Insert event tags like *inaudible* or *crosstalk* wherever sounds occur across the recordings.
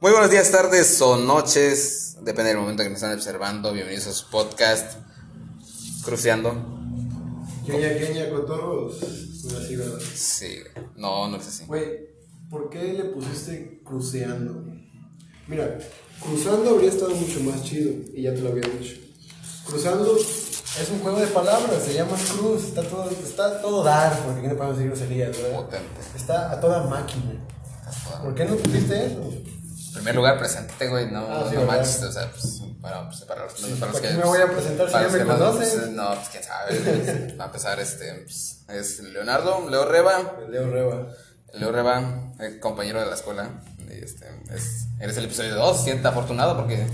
Muy buenos días, tardes o noches, depende del momento que nos están observando. Bienvenidos a su podcast, Cruceando. Queña, queña, cotorros. No así, ¿verdad? Sí, no, no es así. Güey, ¿por qué le pusiste cruceando? Mira, cruzando habría estado mucho más chido, y ya te lo había dicho. Cruzando es un juego de palabras, se llama cruz, está todo, está todo dar, porque no podemos decir groserías, ¿verdad? Potente. Está a toda máquina. ¿Por qué no pusiste eso? En primer lugar, preséntate, güey, no, Ah, sí, no manches, o sea, pues, para, pues, para los, para los ¿para que... me voy a presentar si para ya los me que no- pues, No, pues quién sabe. Va a empezar, este, pues, es Leonardo, Leo Reba. Leo Reba. Leo Reba, eh, compañero de la escuela. Y este, es, eres el episodio 2, siente afortunado porque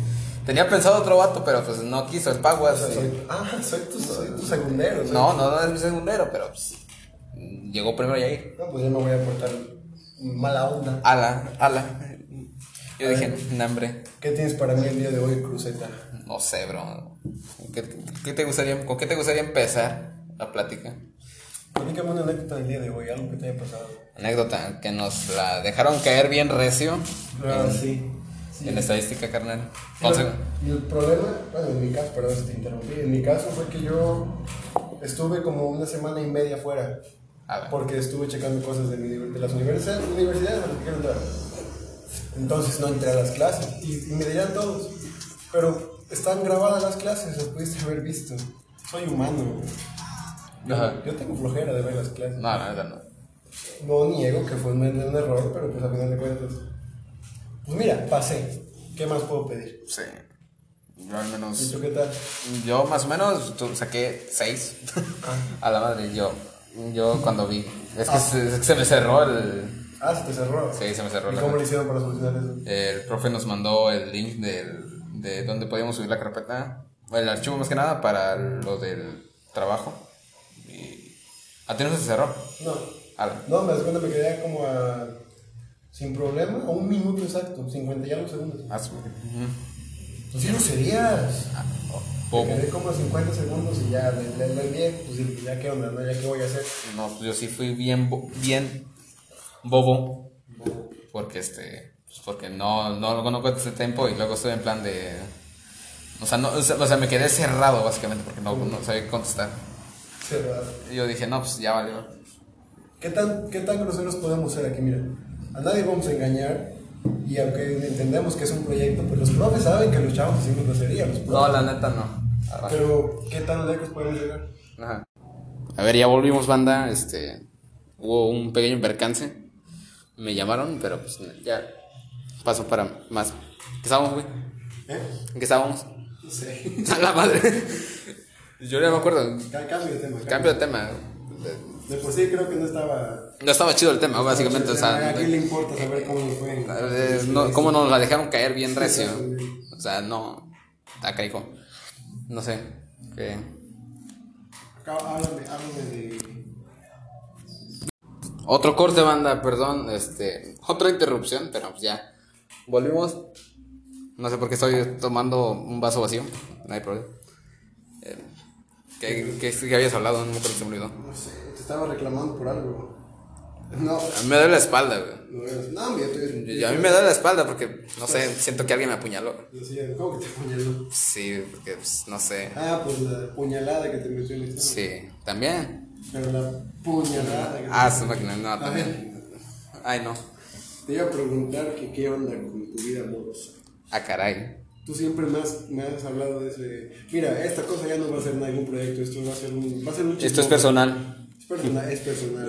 tenía pensado otro vato, pero pues no quiso el Paguas. O sea, y- soy, ah, soy tu, soy tu segundero. soy No, no, no es mi segundero, pero pues, llegó primero Yair. No, pues yo me voy a portar mala onda. Ala, ala. Yo dije, no, hombre, ¿Qué tienes para mí el día de hoy, Cruzeta? no sé, bro. ¿Qué, qué te gustaría, ¿Con qué te gustaría empezar la plática? Platícame una anécdota del día de hoy, algo que te haya pasado. Anécdota, que nos la dejaron caer bien recio Ah, en, sí. sí. en estadística, carnal. Y Entonces, el- Y el problema, bueno, en mi caso, perdón si te interrumpí, en mi caso fue que yo estuve como una semana y media fuera, a ver. porque estuve checando cosas de, mi, de las universidades, universidades a las que quiero entrar. Entonces no entré a las clases, y, y me dirán todos, pero están grabadas las clases, las pudiste haber visto. Soy humano, yo, yo tengo flojera de ver las clases. No, la verdad no. No niego que fue un, un error, pero pues a final de cuentas. Pues mira, pasé. ¿Qué más puedo pedir? Sí. Yo al ¿Y menos. tú qué tal? Yo más o menos saqué 6 Ah. *laughs* a la madre. Yo, yo cuando vi. Es que se, es que se me cerró el. Ah, se te cerró. Sí, se me cerró ¿Y la cómo le hicieron para solucionar eso? El profe nos mandó el link del, de donde podíamos subir la carpeta. El archivo más que nada para lo del trabajo. Y. A ti no se cerró. No. Ala. No, me das cuenta, me quedé como a. Sin problema, a un minuto exacto, 50 y algo segundos. Ah, su- ujú. Pues sí, groserías. Me Bobo. quedé como a 50 segundos y ya le, le, le envié. Pues ya qué onda, ¿no? Ya qué voy a hacer. No, pues yo sí fui bien, bien bobo. Porque este. Pues porque no, no, no cuento ese tiempo y luego estoy en plan de. O sea, no, o sea, me quedé cerrado básicamente porque no, no sabía qué contestar. Cerrado. Y yo dije, no, pues ya valió. ¿Qué tan, ¿Qué tan groseros podemos ser aquí? Mira, a nadie vamos a engañar. Y aunque entendemos que es un proyecto, pues los profes saben que los chavos hacemos grosería. Los profes. No, la neta no. Pero, ¿qué tan lejos podemos llegar? Ajá. A ver, ya volvimos, banda. Este. Hubo un pequeño percance. Me llamaron, pero pues ya pasó para más. ¿Qué estábamos, güey? ¿Eh? ¿En qué estábamos? No sé. *laughs* A la madre. Yo ya me acuerdo. Ca- Cambio de tema. Cambio de tema. De por sí creo que no estaba. No estaba chido el tema, básicamente. O sea, ¿A quién le importa saber cómo nos fue? eh, no- ¿cómo nos la dejaron caer bien recio? O sea, no. Está caigo. No sé. ¿Qué? Acá, Háblame, háblame de. Otro corte, banda, perdón. Este. Otra interrupción, pero pues ya. Volvimos. No sé por qué estoy tomando un vaso vacío. No hay problema. Eh, ¿qué, qué, qué habías hablado? No me acuerdo, se me olvidó. No sé, te estaba reclamando por algo. No, A mí me duele la espalda, güey. no, mira, tú. Y a mí me duele la espalda porque, no sé, siento que alguien me apuñaló. Decía, ¿cómo que te apuñaló? Sí, porque, pues, no sé. Ah, pues la puñalada que te metió en el estómago. Sí, también. Pero la puñalada que Ah, su máquina, no, también. Ay, no. Te iba a preguntar que qué onda con tu vida amorosa. Ah, caray. Tú siempre me has, me has hablado de ese. Mira, esta cosa ya no va a ser ningún proyecto, esto va a ser un. Va a ser un Esto es personal. Es personal, es personal.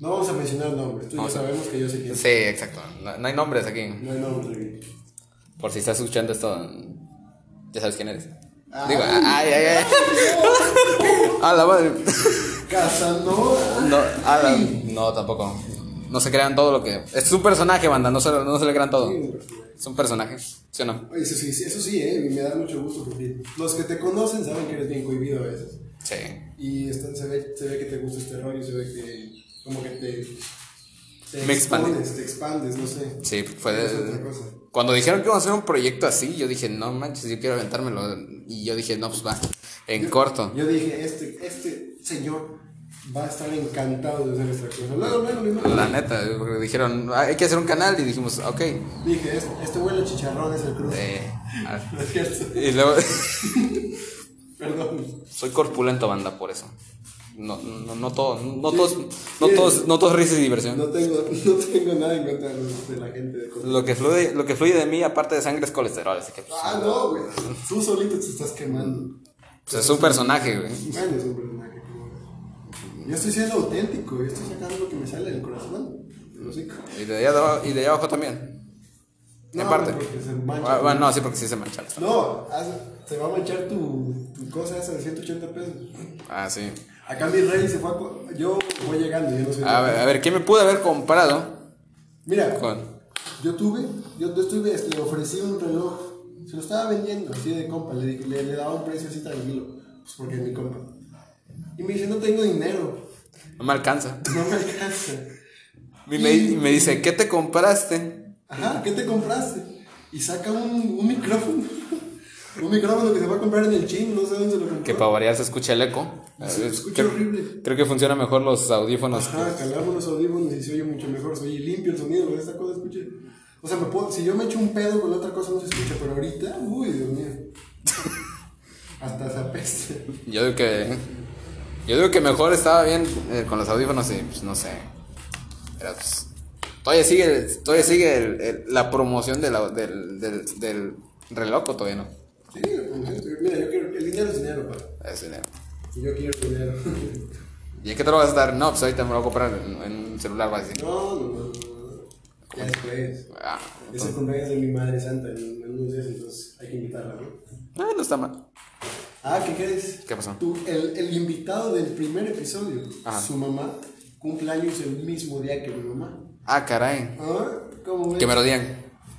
no vamos a mencionar nombres, tú y yo Vamos a- sabemos que yo sé quién. Sí, exacto. No, no hay nombres aquí. No hay nombre. Por si estás escuchando esto, ya sabes quién eres. Ay. Digo, ay, ay, ay. A la madre. Casanova. No, a la- no, tampoco. No se crean todo lo que. Es un personaje, banda, no se, no se le crean todo. Sí. Es un personaje, ¿sí o no? Oye, Eso sí, eso sí, eh, me da mucho gusto porque los que te conocen saben que eres bien cohibido a veces. Sí. Y están- se, ve, se ve que te gusta este rollo, se ve que como que te, te Me expande. expones, te expandes, no sé. Sí, fue de. Cuando dijeron que íbamos a hacer un proyecto así, yo dije, no manches, yo quiero aventármelo. Y yo dije, no, pues va, en corto. Yo dije, este, este señor va a estar encantado de hacer esta cosa. Luego, luego, luego. La neta, porque dijeron, "Ah, hay que hacer un canal y dijimos, ok. Dije, "Es- este huele a chicharrón, es el cruz. Eh, *laughs* No es cierto. y luego, *laughs* Perdón. soy corpulento banda por eso. No, no, no todo, no Sí, todos, no sí. todos, no todos risas y diversión. No tengo, *laughs* no tengo nada en contra de la gente de Lo que fluye, lo que fluye de mí, aparte de sangre, es colesterol, así que pues, Ah, no, güey. Tú solito te estás quemando. pues, es un personaje, güey. Bueno, es un personaje. Yo estoy siendo auténtico. Yo estoy sacando lo que me sale del corazón. Del. Y de allá abajo, y de allá abajo también. No, en parte. porque se mancha. Ah, Bueno, no, sí, porque sí se mancha. No, se va a manchar tu, tu cosa esa de 180 pesos. Ah, sí. Acá mi rey se fue a... Yo voy llegando, yo no sé. A ver, a ver, ¿qué me pude haber comprado Mira, con...? yo tuve, yo, yo estuve, este, le ofrecí un reloj. Se lo estaba vendiendo así de compa. Le, le, le daba un precio así tranquilo. Pues porque es mi compa. Y me dice, no tengo dinero. No me alcanza. No me alcanza. *laughs* Y me, y me dice, ¿qué te compraste? Ajá, ¿qué te compraste? Y saca un, un micrófono. *laughs* un micrófono que se va a comprar en el chin, no sé dónde se lo compró. Que para variar se escucha el eco. Se escucha creo, horrible. creo que funciona mejor los audífonos. Ajá, calamos los audífonos y se oye mucho mejor, se oye limpio el sonido, esta cosa escuche. O sea, me puedo, si yo me echo un pedo con la otra cosa no se escucha, pero ahorita, uy, Dios mío. *laughs* Hasta esa peste. Yo digo que... Yo digo que mejor estaba bien eh, con los audífonos y pues no sé. Pero pues... Todavía sigue, todavía sigue el- el- la promoción de la- del, del, del reloj o todavía no. Sí, mira, yo quiero, el dinero es dinero, pa. Es dinero. Y yo quiero dinero. *laughs* ¿Y en qué te lo vas a dar? No, pues ahorita me lo voy a comprar en, en un celular, vas a decir. No, no, no, no. Ya después. Ah, Es el cumpleaños de mi madre santa en, en unos días, entonces hay que invitarla, ¿no? ah, no está mal. Ah, ¿qué crees? ¿Qué pasó? Tú, el, el invitado del primer episodio, Ajá. su mamá, cumpleaños el mismo día que mi mamá. Ah, caray. ¿Ah? ¿Cómo ves? Que me lo digan.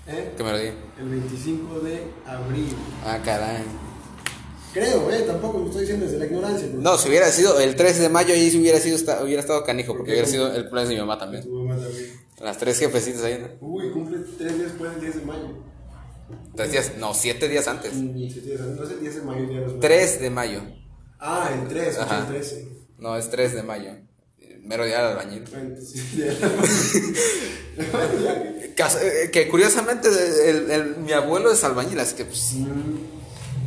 ¿Eh? Que me lo digan. El 25 de abril. Ah, caray. Creo, ¿eh? Tampoco lo estoy diciendo desde la ignorancia. porque No, si hubiera sido el 13 de mayo, ahí sí hubiera, sido, esta- hubiera estado canijo, porque hubiera sido el cumpleaños de mi mamá también. Tu mamá también. Las tres jefecitas ahí. ¿no? Uy, cumple tres días después del 10 de mayo. Tres días, no, siete días antes. Ni siquiera, No es el 10 de mayo, el día de los 3 de mayo. Ah, el 3, Ajá. el 13. No, es 3 de mayo. Mero día del albañil. *laughs* Eh, Que curiosamente el, el- mi abuelo es albañil, así que pues.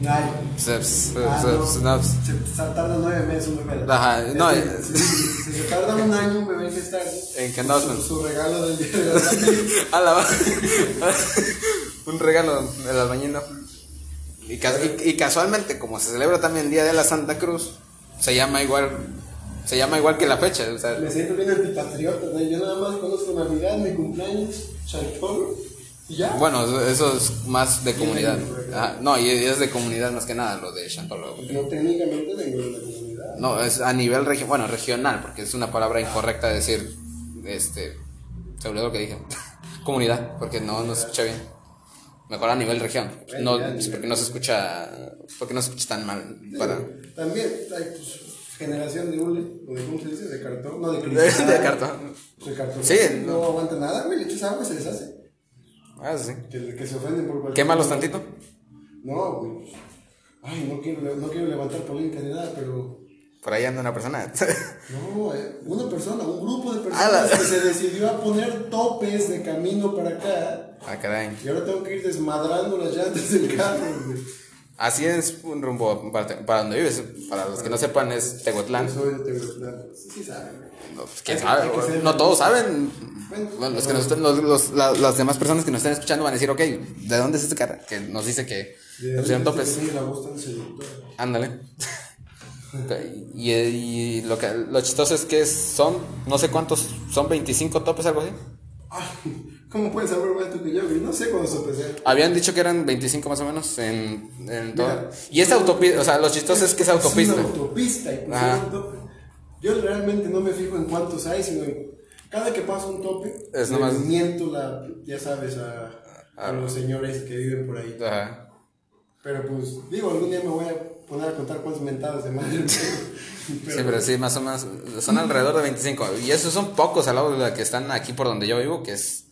Ay. pues, pues, Ah, pues, no. no, pues, Se se tarda nueve meses un bebé. Ajá, no, Este, eh. si, se tarda un año un bebé en estar. ¿En qué andabas su, su regalo del día de la *laughs* A la *laughs* Un regalo del albañil, ¿no? Y, y- y casualmente, como se celebra también el Día de la Santa Cruz, se llama igual, se llama igual que la fecha. O sea, Me siento bien antipatriota, ¿no? Yo nada más conozco Navidad, mi cumpleaños, Chantolo, y ya. bueno, eso es más de comunidad. Ajá, no, y es de comunidad más que nada lo de Chantolo. No técnicamente de comunidad. No, es a nivel regional, bueno, regional, porque es una palabra incorrecta decir, este, se olvidó lo que dije, *laughs* comunidad, porque no, no se escucha bien. Mejor a nivel región, no, porque no se escucha, porque no se escucha tan mal para... También hay pues, generación de hule, o de cómo se dice, de cartón, no de cristal. de cartón. De cartón. Sí, no, no. aguanta nada, güey, le echas agua y se deshace. Ah, sí. Que, que se ofenden por cualquier Quémalos cosa. tantito. No, güey. Ay, no quiero, no quiero levantar polémica ni nada, pero. Por ahí anda una persona. *laughs* No, eh, una persona, un grupo de Ah, la- personas que se decidió a poner topes de camino para acá. ah, caray. Y ahora tengo que ir desmadrando las llantas del carro, güey. Así es un rumbo para, para donde vives. Para los que no sepan, es Tehuetlán. Soy de Tehuacán. Sí, sí saben. No, pues, ¿Quién Hay que- sabe? que No todos saben. Bueno, los que nos los- los- la- las demás personas que nos estén escuchando van a decir, ok, ¿de dónde es este cara? Que nos dice que pusieron topes. Sí, la voz tan seductora. Ándale. *laughs* Y, y lo, que, lo chistoso es que son, no sé cuántos, son 25 topes, algo así. ¿Cómo puedes saber más tú que yo? No sé cuándo se empecé. Habían dicho que eran 25 más o menos en, en todo. Mira. y es autopista, o sea, lo chistoso es que es autopista. Es una autopista y Ajá. un tope. Yo realmente no me fijo en cuántos hay, sino en cada que pasa un tope, Es nomás- miento la, ya sabes, a, a los señores que viven por ahí. Ajá. Pero pues, digo, algún día me voy a poner a contar cuántos mentados de madre tengo. Sí, pero sí, más o menos, son alrededor de 25. Y esos son pocos al lado de la que están aquí por donde yo vivo, que es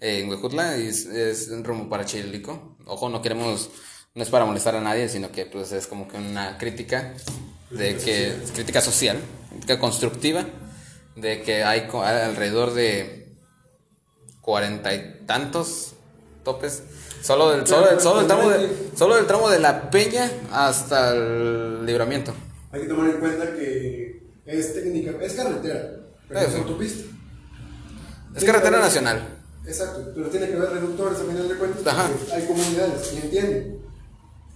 en Huejutla, y es, es un rumbo para Chilico. Ojo, no queremos, no es para molestar a nadie, sino que pues es como que una crítica. de que crítica social, crítica constructiva, de que hay alrededor de cuarenta y tantos topes. Solo del, solo, del- solo del tramo de, solo del tramo de la peña hasta el libramiento. Hay que tomar en cuenta que es técnica, es carretera, pero Eh, es autopista. Es carretera nacional. Exacto, pero tiene que haber reductores a final de cuentas. Porque Hay comunidades, y entiendo.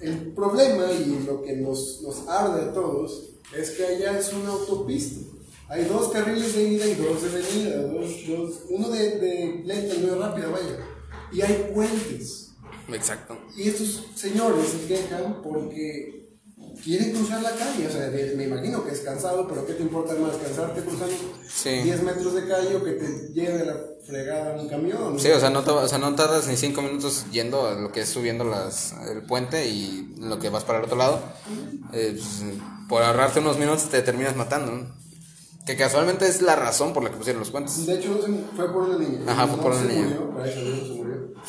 El problema y lo que nos, nos arde a todos es que allá es una autopista. Hay dos carriles de ida y dos de venida, dos, dos- uno de, de lenta y uno de rápida, vaya. Y hay puentes. Exacto. Y estos señores se quejan porque quieren cruzar la calle. O sea, de- me imagino que es cansado, pero ¿qué te importa más? ¿Cansarte cruzando Sí. 10 metros de calle o que te lleve la fregada un camión? Sí, o sea, no, te- o sea, no tardas ni cinco minutos yendo a lo que es subiendo las, el puente y lo que vas para el otro lado. Eh, pues, por ahorrarte unos minutos te terminas matando. ¿no? Que casualmente es la razón por la que pusieron los puentes. De hecho, fue por una niña. Ajá, fue por una niña.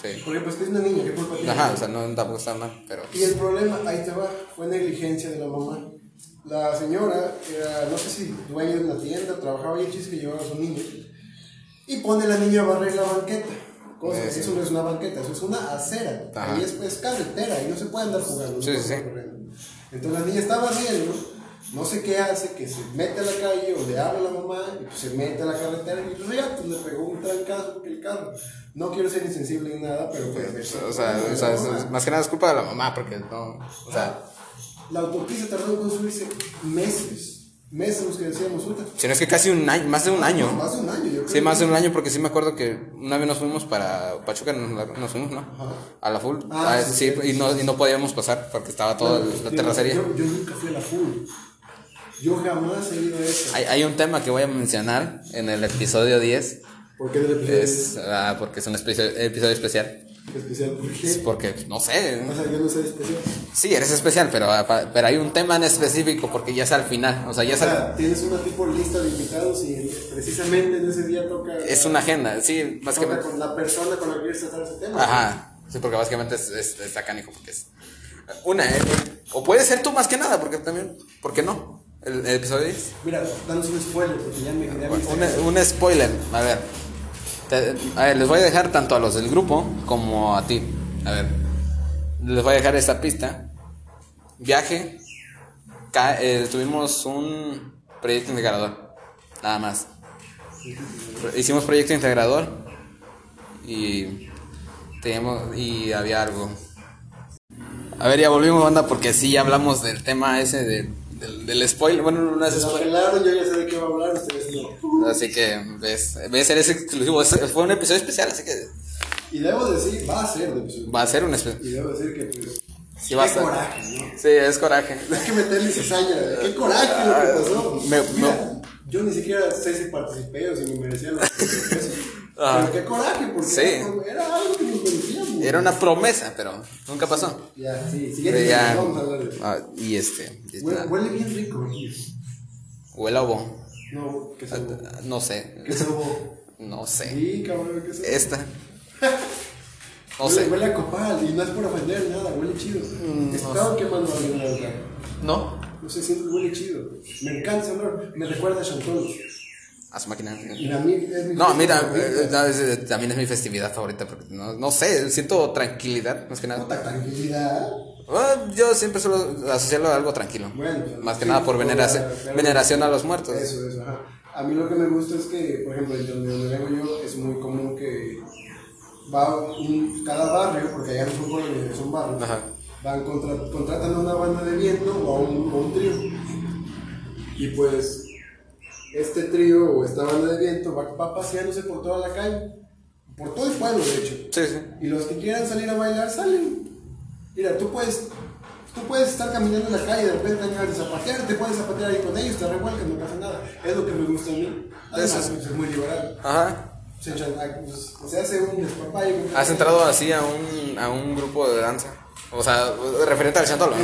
Sí. Porque pues que es una niña, ¿qué culpa tiene? Ajá, o sea, no tampoco está mal, pero... Y el problema, ahí te va, fue negligencia de la mamá. La señora era, no sé si dueña de una tienda, trabajaba el chiste que llevaba a su niño. Y pone a la niña a barrer la banqueta. Cosa, Eh, sí. Eso no es una banqueta, eso es una acera. Ajá. Ahí es, es carretera, y no se puede andar jugando. Sí, sí, sí. Entonces la niña está barriendo, no sé qué hace, que se mete a la calle o le habla a la mamá y pues se mete a la carretera y pues ya pues, le pegó un trancazo que el carro. No quiero ser insensible ni nada, pero pues... O sea, o sea, es- más que nada es culpa de la mamá, porque no... O sea, La autopista tardó en construirse meses. Meses los que decíamos, puta. si no es que casi un año, más de un año. Más de un año, yo creo. Sí, más de un año, porque sí me acuerdo que una vez nos fuimos para Pachuca, nos, nos fuimos, ¿no? Ajá. A la full. Ah, Ah, sí, sí, y no, y no podíamos pasar porque estaba toda la terracería. Yo, yo nunca fui a la full. Yo jamás he ido a eso. Hay, hay un tema que voy a mencionar en el episodio 10. ¿Por qué del episodio Es, ah, porque es un especio- episodio especial. especial? ¿Por qué? Es porque, no sé. O sea, yo no soy especial. Sí, eres especial, pero, ah, pero hay un tema en específico porque ya es al final. O sea, ya O es, al- sea, tienes una tipo lista de invitados y precisamente en ese día toca. es una agenda. Sí, más que. toca con la persona con la que quieres tratar ese tema. Ajá. Sí, porque básicamente es, es, está canijo. Porque es. Una, eh, o puede ser tú más que nada, porque también. ¿Por qué no? El, el episodio 10. Mira, danos un spoiler porque ya me me- Un, un spoiler, a ver. Te- a ver, les voy a dejar tanto a los del grupo como a ti. A ver, les voy a dejar esta pista. Viaje. eh, tuvimos un proyecto integrador. Nada más. Hicimos proyecto integrador. Y teníamos, y había algo. A ver, ya volvimos, banda, porque sí ya hablamos del tema ese de- del, del spoiler. Bueno, no es Se spoiler. yo ya sé de qué va a hablar, ustedes no. Así que ves, ves, eres exclusivo. Es- Fue un episodio especial, así que Y debo decir, va a ser de episodio. va a ser un especial. Y debo decir que, pues. Sí, ser. coraje, ¿no? Sí, es coraje. Hay que meterle cizaña. Qué coraje lo que pasó. Me- Mira, yo ni siquiera sé si participé o si me merecía los *laughs* pesos. Ah. Pero qué coraje, porque Sí. era algo que nos merecíamos. Era una promesa, pero nunca pasó. Ya, sí, siguiente. ya. Vamos a hablar de eso. Ah, y este. y Huele, huele bien rico. Huele a bo. No, que se No sé. Que se No sé. Sí, cabrón, que se Esta. *laughs* No huele, sé. huele a copal y no es por ofender nada, huele chido. Mm, Estaban quemando a alguien en el carro. ¿No? No sé, que huele chido. Me encanta ese olor. Me recuerda a Chanton. A su máquina. No, mira, eh, no, es, eh, también es mi festividad favorita. Porque no, no sé, siento tranquilidad, más que nada. Tranquilidad. Ah, yo siempre suelo asociarlo a algo tranquilo. Bueno, pues, Más que sí, nada por veneración, la- veneración a los muertos. Eso, eso, ajá. A mí lo que me gusta es que, por ejemplo, de donde, donde vengo yo, es muy común que va un- cada barrio, porque allá no son colonias, son barrios, Ajá. van contra, contratan a una banda de viento o a un, o un trío. Y pues, este trío o esta banda de viento va, va paseándose por toda la calle, por todo el pueblo, de hecho. Sí, sí. Y los que quieran salir a bailar, salen. Mira, tú puedes, tú puedes estar caminando en la calle y de repente ganas de zapatear, te puedes zapatear ahí con ellos, te revuelcan, no pasa nada. Es lo que me gusta a mí. Además, Eso es- pues, es muy liberal. Ajá. Se, pues, se hace un ¿Has entrado así a un, a un grupo de danza? O sea, referente al chantolo,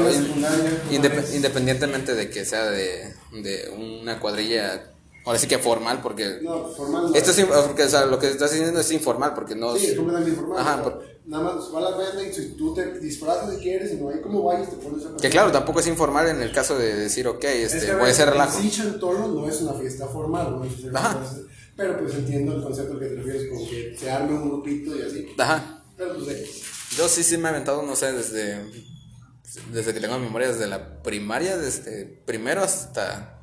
independientemente de que sea de, de una cuadrilla Ahora sí que formal, porque. No, formal no. Esto es, porque, o sea, lo que estás diciendo es informal, porque no. Sí, es completamente informal. Ajá, por- Nada más va a la venta y si tú te disfrazas si quieres y no hay como vayas, te pones a que claro, tampoco es informal en el caso de decir, ok, Es este, que, a voy a hacer relajo. En sí, Chantolo no es una fiesta formal, ¿no? Es Ajá. Pero pues entiendo el concepto al que te refieres, como que se arme un grupito y así. Ajá. Pero pues X. Yo sí, sí me he aventado, no sé, desde. Desde que tengo memoria, desde la primaria, desde primero hasta.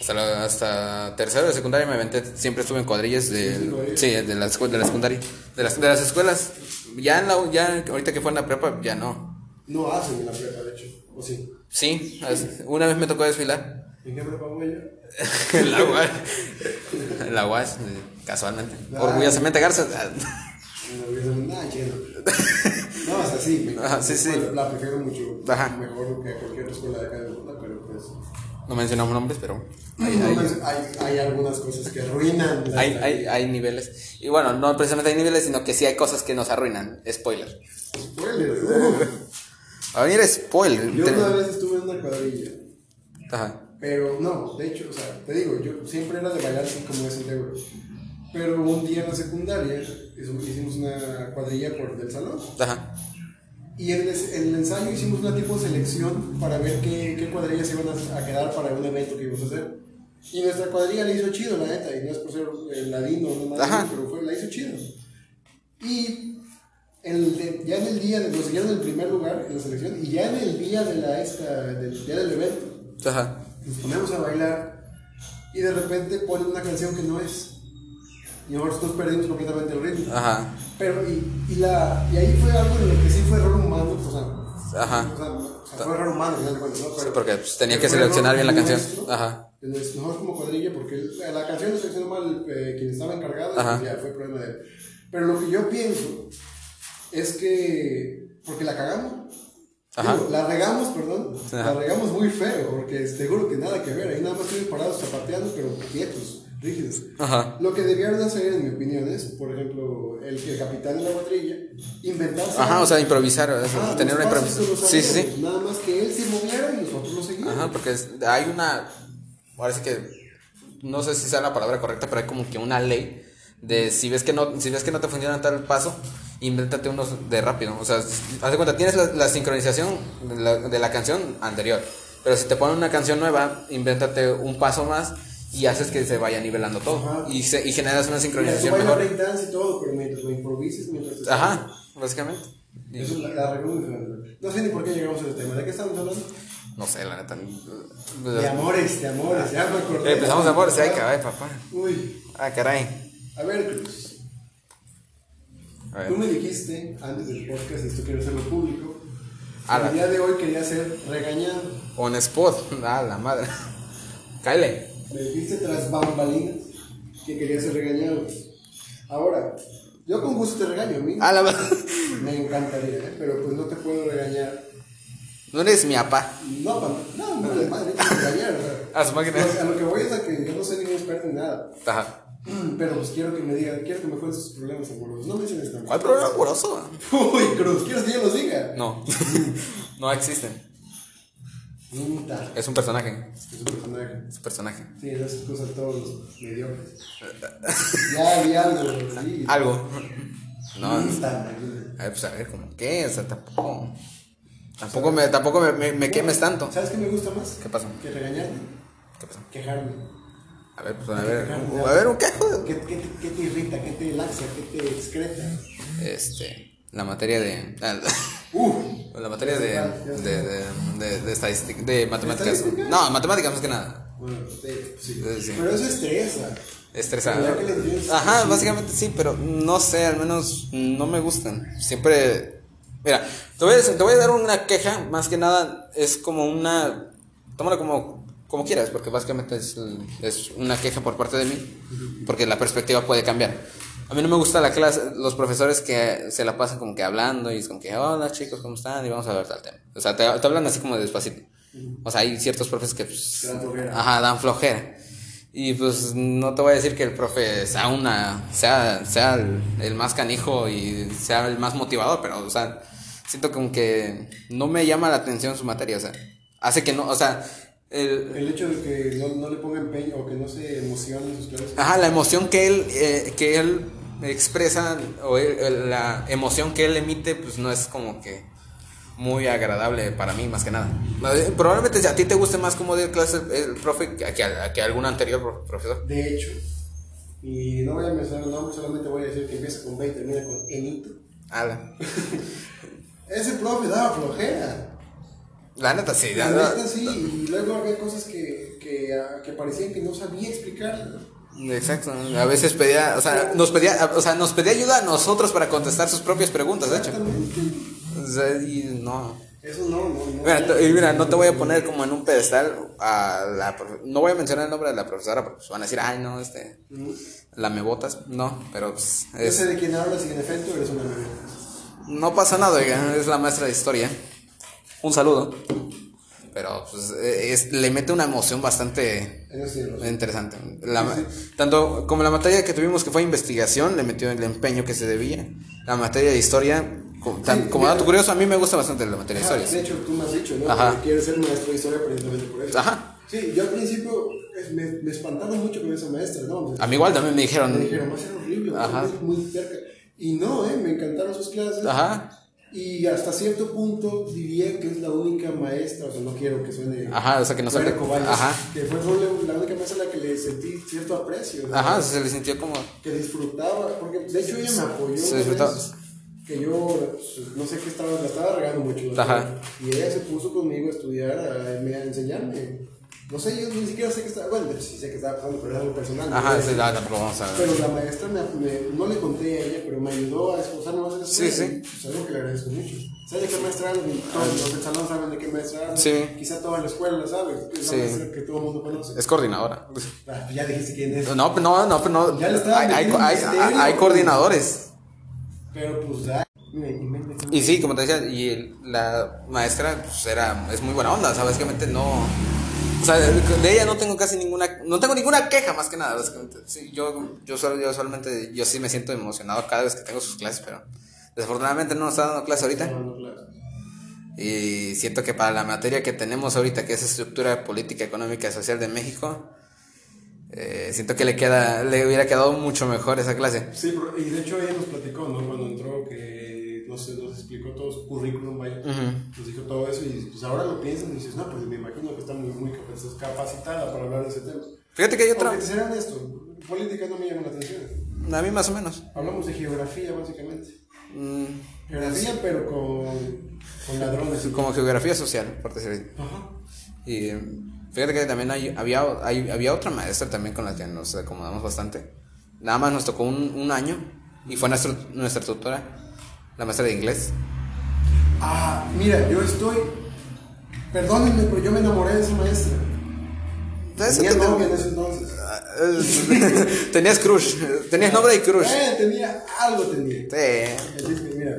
Hasta, la- hasta tercero de secundaria me aventé, siempre estuve en cuadrillas de, Sí, sí, de, la, de la secundaria. De las, de las escuelas, ya, en la, ya ahorita que fue en la prepa, ya no. No hacen en la prepa, de hecho. ¿O sí? Sí, una vez me tocó desfilar. ¿En qué prepa voy yo? *laughs* en la UAS, en la UAS, eh, casualmente. Ah. Orgullosamente Garza. *laughs* Nada, lleno. No, o sea, sí. me- Ajá, sí, sí. La prefiero mucho. Ajá. Mejor que cualquier escuela de acá de Bogotá, pero pues. No mencionamos nombres, pero hay, no, hay- hay, hay algunas cosas que arruinan. hay, hay, hay niveles. Y bueno, no precisamente hay niveles, sino que sí hay cosas que nos arruinan. Spoiler. Spoiler, uh. *laughs* A venir spoiler. Yo una vez estuve en una cuadrilla. Ajá. Pero no, de hecho, o sea, te digo, yo siempre era de bailar así como es el euro. Pero un día en la secundaria hicimos una cuadrilla por del salón. Ajá. Y en el, en el ensayo hicimos una tipo de selección para ver qué, qué cuadrillas se iban a, quedar para un evento que íbamos a hacer. Y nuestra cuadrilla la hizo chido, la neta, y no es por ser eh, ladino, no más, Ajá. pero fue, la hizo chido. Y el de- ya en el día, nos siguieron en el primer lugar en la selección, y ya en el día, de la, esta, del, día del evento, Ajá. nos ponemos a bailar y de repente ponen una canción que no es. Y nosotros perdimos completamente el ritmo. Ajá. Pero, y, y, la, y ahí fue algo en lo que sí fue error humano, o sea, Ajá. o sea, o sea, fue error humano, ¿no? Pero- Sí, porque pues, tenía que seleccionar bien la canción. nuestro, Ajá. Nosotros como cuadrilla, porque la canción la seleccionó mal eh, quien estaba encargado, y Ajá. pues ya fue problema de él. Pero lo que yo pienso es que, porque la cagamos. Ajá. Digo, la regamos, perdón. Ajá. La regamos muy feo, porque te juro que nada que ver. Ahí nada más estuvimos parados zapateando, pero quietos, rígidos. Ajá. Lo que debieron hacer, en mi opinión, es, por ejemplo, el, el capitán de la cuadrilla, inventarse. Ajá, o sea, improvisar, Ajá, tener una improvisación. Sí, sí, sí. Nada más que él se moviera y nosotros lo seguíamos. Ajá, porque hay una. Ahora sí que. No sé si sea la palabra correcta, pero hay como que una ley de si ves que no, si ves que no te funciona tal paso, invéntate unos de rápido. O sea, haz de cuenta, tienes la, la sincronización de la, de la canción anterior. Pero si te ponen una canción nueva, invéntate un paso más y haces que se vaya nivelando todo. Ajá. Y, se- y generas una sincronización mejor. breakdance y todo, pero mientras lo improvises, mientras te Ajá, básicamente. Y- Eso es la, la regla muy grande. No sé ni por qué llegamos a ese tema. ¿De qué estamos hablando? no sé, la neta. De amores, de amores. Ya me acordé. Eh, Empezamos de amor, sí, ay, caray, papá. Uy, Ah, caray. a ver, Cruz. A ver. Tú me dijiste antes del podcast, esto quiero hacerlo público. que Ala. El día de hoy quería ser regañado. On spot. *laughs* Ah, la madre. Kyle. Me dijiste tras bambalinas que quería ser regañado. Ahora, yo con gusto te regaño a mí. Ah, la. Me encantaría, ¿eh? pero pues no te puedo regañar. No eres mi papá. No, pa- no, no, de madre, te regañar. A su máquina. Lo- A lo que voy es a que yo no soy ningún experto en nada. Ajá. Pero pues quiero que me digan, quiero que me cuentes sus problemas amorosos. No menciones nombres. ¿Cuál problema amoroso? *laughs* Uy, Cruz, ¿quieres que yo los diga? No. *laughs* no existen. Nunca. Es un personaje. Es un personaje. Es un personaje. Sí, esas cosas todos los mediocres. *laughs* ya vi algo, sí. Algo. No. Nunca. A ver, pues a ver, ¿cómo qué? O sea, tampoco. Tampoco me, tampoco me, me, me quemes tanto. ¿Sabes qué me gusta más? ¿Qué pasó? Que regañarte. ¿Qué pasó? Quejarme. A ver, pues a ver. A ver, ¿un quejo? ¿Qué, qué, te, ¿Qué te irrita? ¿Qué te laxa? ¿Qué te excreta? Este. La materia de. Uf. La materia de. De, de, de, estadística. De matemáticas. No, matemáticas más que nada. Bueno, sí. Pero eso estresa. Entiendes, Ajá, básicamente sí, pero no sé, al menos no me gustan. Siempre. Mira, te voy, a, te voy a dar una queja, más que nada es como una. Tómalo como, como quieras, porque básicamente es, es una queja por parte de mí, porque la perspectiva puede cambiar. A mí no me gusta la clase, los profesores que se la pasan como que hablando y es como que, hola chicos, ¿cómo están? Y vamos a ver tal tema. O sea, te, te hablan así como despacito. O sea, hay ciertos profes que pues, dan flojera. Ajá, dan flojera. Y pues no te voy a decir que el profe sea una sea sea el, el más canijo y sea el más motivador, pero o sea, siento como que no me llama la atención su materia, o sea, hace que no, o sea, El, El hecho de que no, no le ponga empeño o que no se emocione en sus clases. Ajá, la emoción que él, eh, que él expresa, o él- el- la emoción que él emite, pues no es como que muy agradable para mí, más que nada. Probablemente a ti te guste más como de clase el profe que, que, algún anterior pro- profesor. De hecho, y no voy a mencionar el nombre, solamente voy a decir que empieza con B y termina con Enito. Ala. *laughs* Ese profe daba flojera. La neta sí, La la- neta sí, y luego había cosas que, que, ah, que parecían que no sabía explicar. Exacto, a veces pedía, o sea, nos pedía, o sea, nos pedía ayuda a nosotros para contestar sus propias preguntas, de hecho. O sea, y no. Eso no, no, no. Mira, t- y mira, no te voy a poner como en un pedestal a la no voy a mencionar el nombre de la profesora porque pues, van a decir, ay no, este, Mm. la me botas, no, pero pues, Yo es- sé de quién hablas y en efecto eres una no pasa nada, oiga, es la maestra de historia. Un saludo. Pero pues es, le mete una emoción bastante sí, interesante. La ma- tanto como la materia que tuvimos que fue investigación, le metió el empeño que se debía. La materia de historia, tan- Sí, como dato curioso, a mí me gusta bastante la materia de historia. de hecho, tú me has dicho, ¿no? Ajá. Que quieres ser maestro de historia precisamente por eso. Ajá. Sí, yo al principio eh, me, me espantaron mucho con esa maestra, ¿no? A mí igual también me Me dijeron, dijeron, va a ser horrible, Ajá. muy cerca. Y no, ¿eh? Me encantaron sus clases. ajá, Y hasta cierto punto diría que es la única maestra, o sea, no quiero que suene. ajá, o sea que no vaya, ajá, Que fue la única maestra a la que le sentí cierto aprecio. ¿no? ajá, se le sintió como, Que disfrutaba, porque de hecho ella me apoyó. Se disfrutaba. vez Que yo, pues, no sé qué estaba, la estaba regando mucho. Ajá. Y ella se puso conmigo a estudiar, a, a enseñarme. No sé, yo ni siquiera sé qué estaba, bueno, sí sé que estaba pasando, pero es algo personal. ajá, sí, la, pero vamos a Pero la maestra me, me- no le conté a ella, pero me ayudó a esforzarme más en Sí, sí. Es algo que le agradezco mucho. ¿Sabes de qué maestra hablo? Todos los salón saben de qué maestra hablo. Sí. Quizá toda la escuela la sabe. Es Sí. maestra que todo el mundo conoce. es coordinadora. Ah, ya dijiste quién es. No, pues no, no, pues no, Ya le estaba hay, hay, coordinadores. Pero pues da. Y sí, como te decía, y la maestra pues, era, es muy buena onda, sea, básicamente no... O sea, de, ella no tengo casi ninguna, no tengo ninguna queja más que nada, básicamente. Sí, yo, yo, solo, yo solamente, yo sí me siento emocionado cada vez que tengo sus clases, pero desafortunadamente no nos está dando clase ahorita. Y siento que para la materia que tenemos ahorita, que es estructura política, económica y social de México, eh, siento que le queda, le hubiera quedado mucho mejor esa clase. Sí, y de hecho ella nos platicó, ¿no? Cuando entró, que no sé, nos explicó todo su currículum, vaya. Nos dijo todo eso y pues ahora lo piensas y dices, no, pues me imagino que está muy, muy capac- capacitada para hablar de ese tema. Fíjate que hay otra, Aunque te serán esto, política no me llama la atención. a mí más o menos. Hablamos de geografía, básicamente. Mm, Geografía, pero con, con ladrones. como geografía social, por decirlo así. Ajá. Y eh, fíjate que también hay, había, hay- había otra maestra también con la que nos acomodamos bastante. Nada más nos tocó un, un año y fue nuestro, nuestra tutora, la maestra de inglés. Ah, mira, yo estoy. Perdónenme, pero yo me enamoré de esa maestra. Tenía te- novia en ese entonces. *laughs* Tenías crush, tenías nombre y crush. Eh, tenía, algo tenía. Sí. Así es que, mira,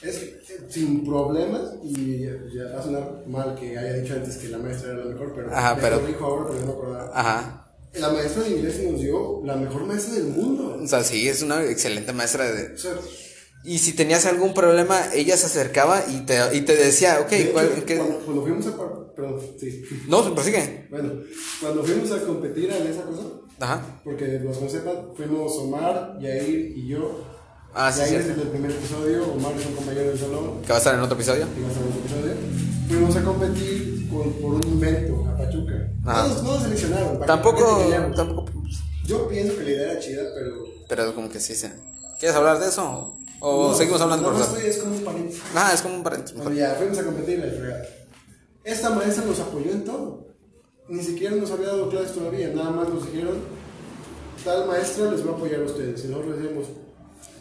es eh, sin problemas, y ya, va a sonar mal que haya dicho antes que la maestra era la mejor, pero Ajá, pero- lo dijo ahora, pero no me acordaba. Ajá. La maestra de inglés nos dio la mejor maestra del mundo. O sea, sí, es una excelente maestra de... O sea, Y si tenías algún problema, ella se acercaba y te, y te decía, ok, de ¿cuál, hecho, qué? cuando, cuando fuimos a. Perdón, sí. No, prosigue. Bueno, cuando fuimos a competir en esa cosa, Ajá. porque los no sepan, fuimos Omar, Yair y yo. Ah, sí, Yair es cierto. el del primer episodio, Omar es un compañero del salón. Que va a estar en otro episodio. que va a estar en otro episodio. Fuimos a competir con- por un invento a Pachuca. Ajá. No nos seleccionaron. Tampoco, tampoco, Yo pienso que la idea era chida, pero. pero como que sí, sí. ¿Quieres hablar de eso? ¿O no, seguimos hablando no, por no eso? estoy, es como un paréntesis. Ah, es como un paréntesis. Bueno, ya, fuimos a competir la fregada. Esta maestra nos apoyó en todo. Ni siquiera nos había dado clases todavía, nada más nos dijeron, tal maestra les va a apoyar a ustedes. Y nosotros decíamos,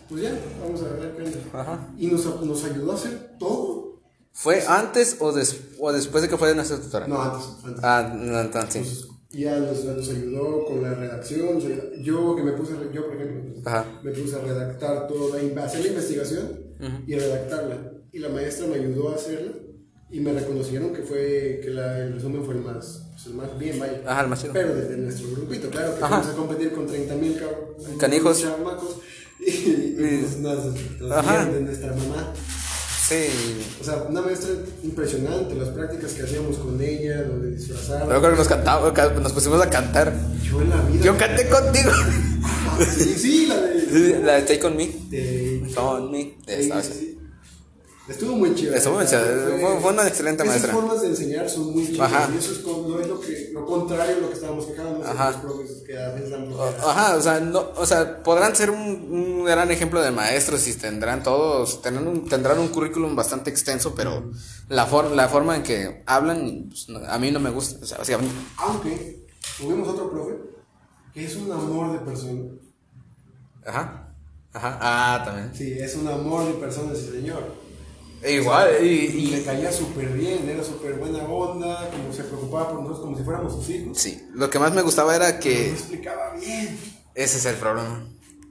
pues ya, vamos a ver qué onda. Ajá. Y nos, nos ayudó a hacer todo. ¿Fue antes o, des- o después de que fue nuestra tutora? No, antes, antes. Ah, no, entonces. Y ya nos, nos ayudó con la redacción. Yo que me puse, yo por ejemplo, Ajá. me puse a redactar toda, a hacer la investigación y a redactarla. Y la maestra me ayudó a hacerla y me reconocieron que fue que la, el resumen fue el más, pues, el más bien, vaya. Ajá, el más chido. Pero desde nuestro grupito, claro, que fuimos a competir con 30 mil Canijos. chamacos *laughs* y, y pues nos, de nuestra mamá. Sí. O sea, una maestra impresionante, las prácticas que hacíamos con ella, lo de disfrazar. Yo creo que nos cantaba, nos pusimos a cantar. Yo en la vida. Yo canté contigo. Ah, Sí, sí, la de. La de Take On Me. de- On Me. Sí, sí. Estuvo muy chido. Estuvo muy chido, fue- fue una excelente esas maestra. formas de enseñar son muy chidas. Ajá. Y eso es no es lo, que, lo contrario a lo que estábamos quejando. Ajá. Los profes que a veces dan Ajá, o sea, no, o sea, podrán ser un, un gran ejemplo de maestros y tendrán todos, tendrán un, tendrán un currículum bastante extenso, pero la, for- la forma en que hablan, pues, a mí no me gusta. O sea, Aunque tuvimos otro profe que es un amor de persona. ajá, ajá, ah, también. Sí, es un amor de persona ese señor. E igual, y, Y le caía súper bien, era súper buena onda, como se preocupaba por nosotros como si fuéramos sus hijos. sí, lo que más me gustaba era que, explicaba bien. ese es el problema.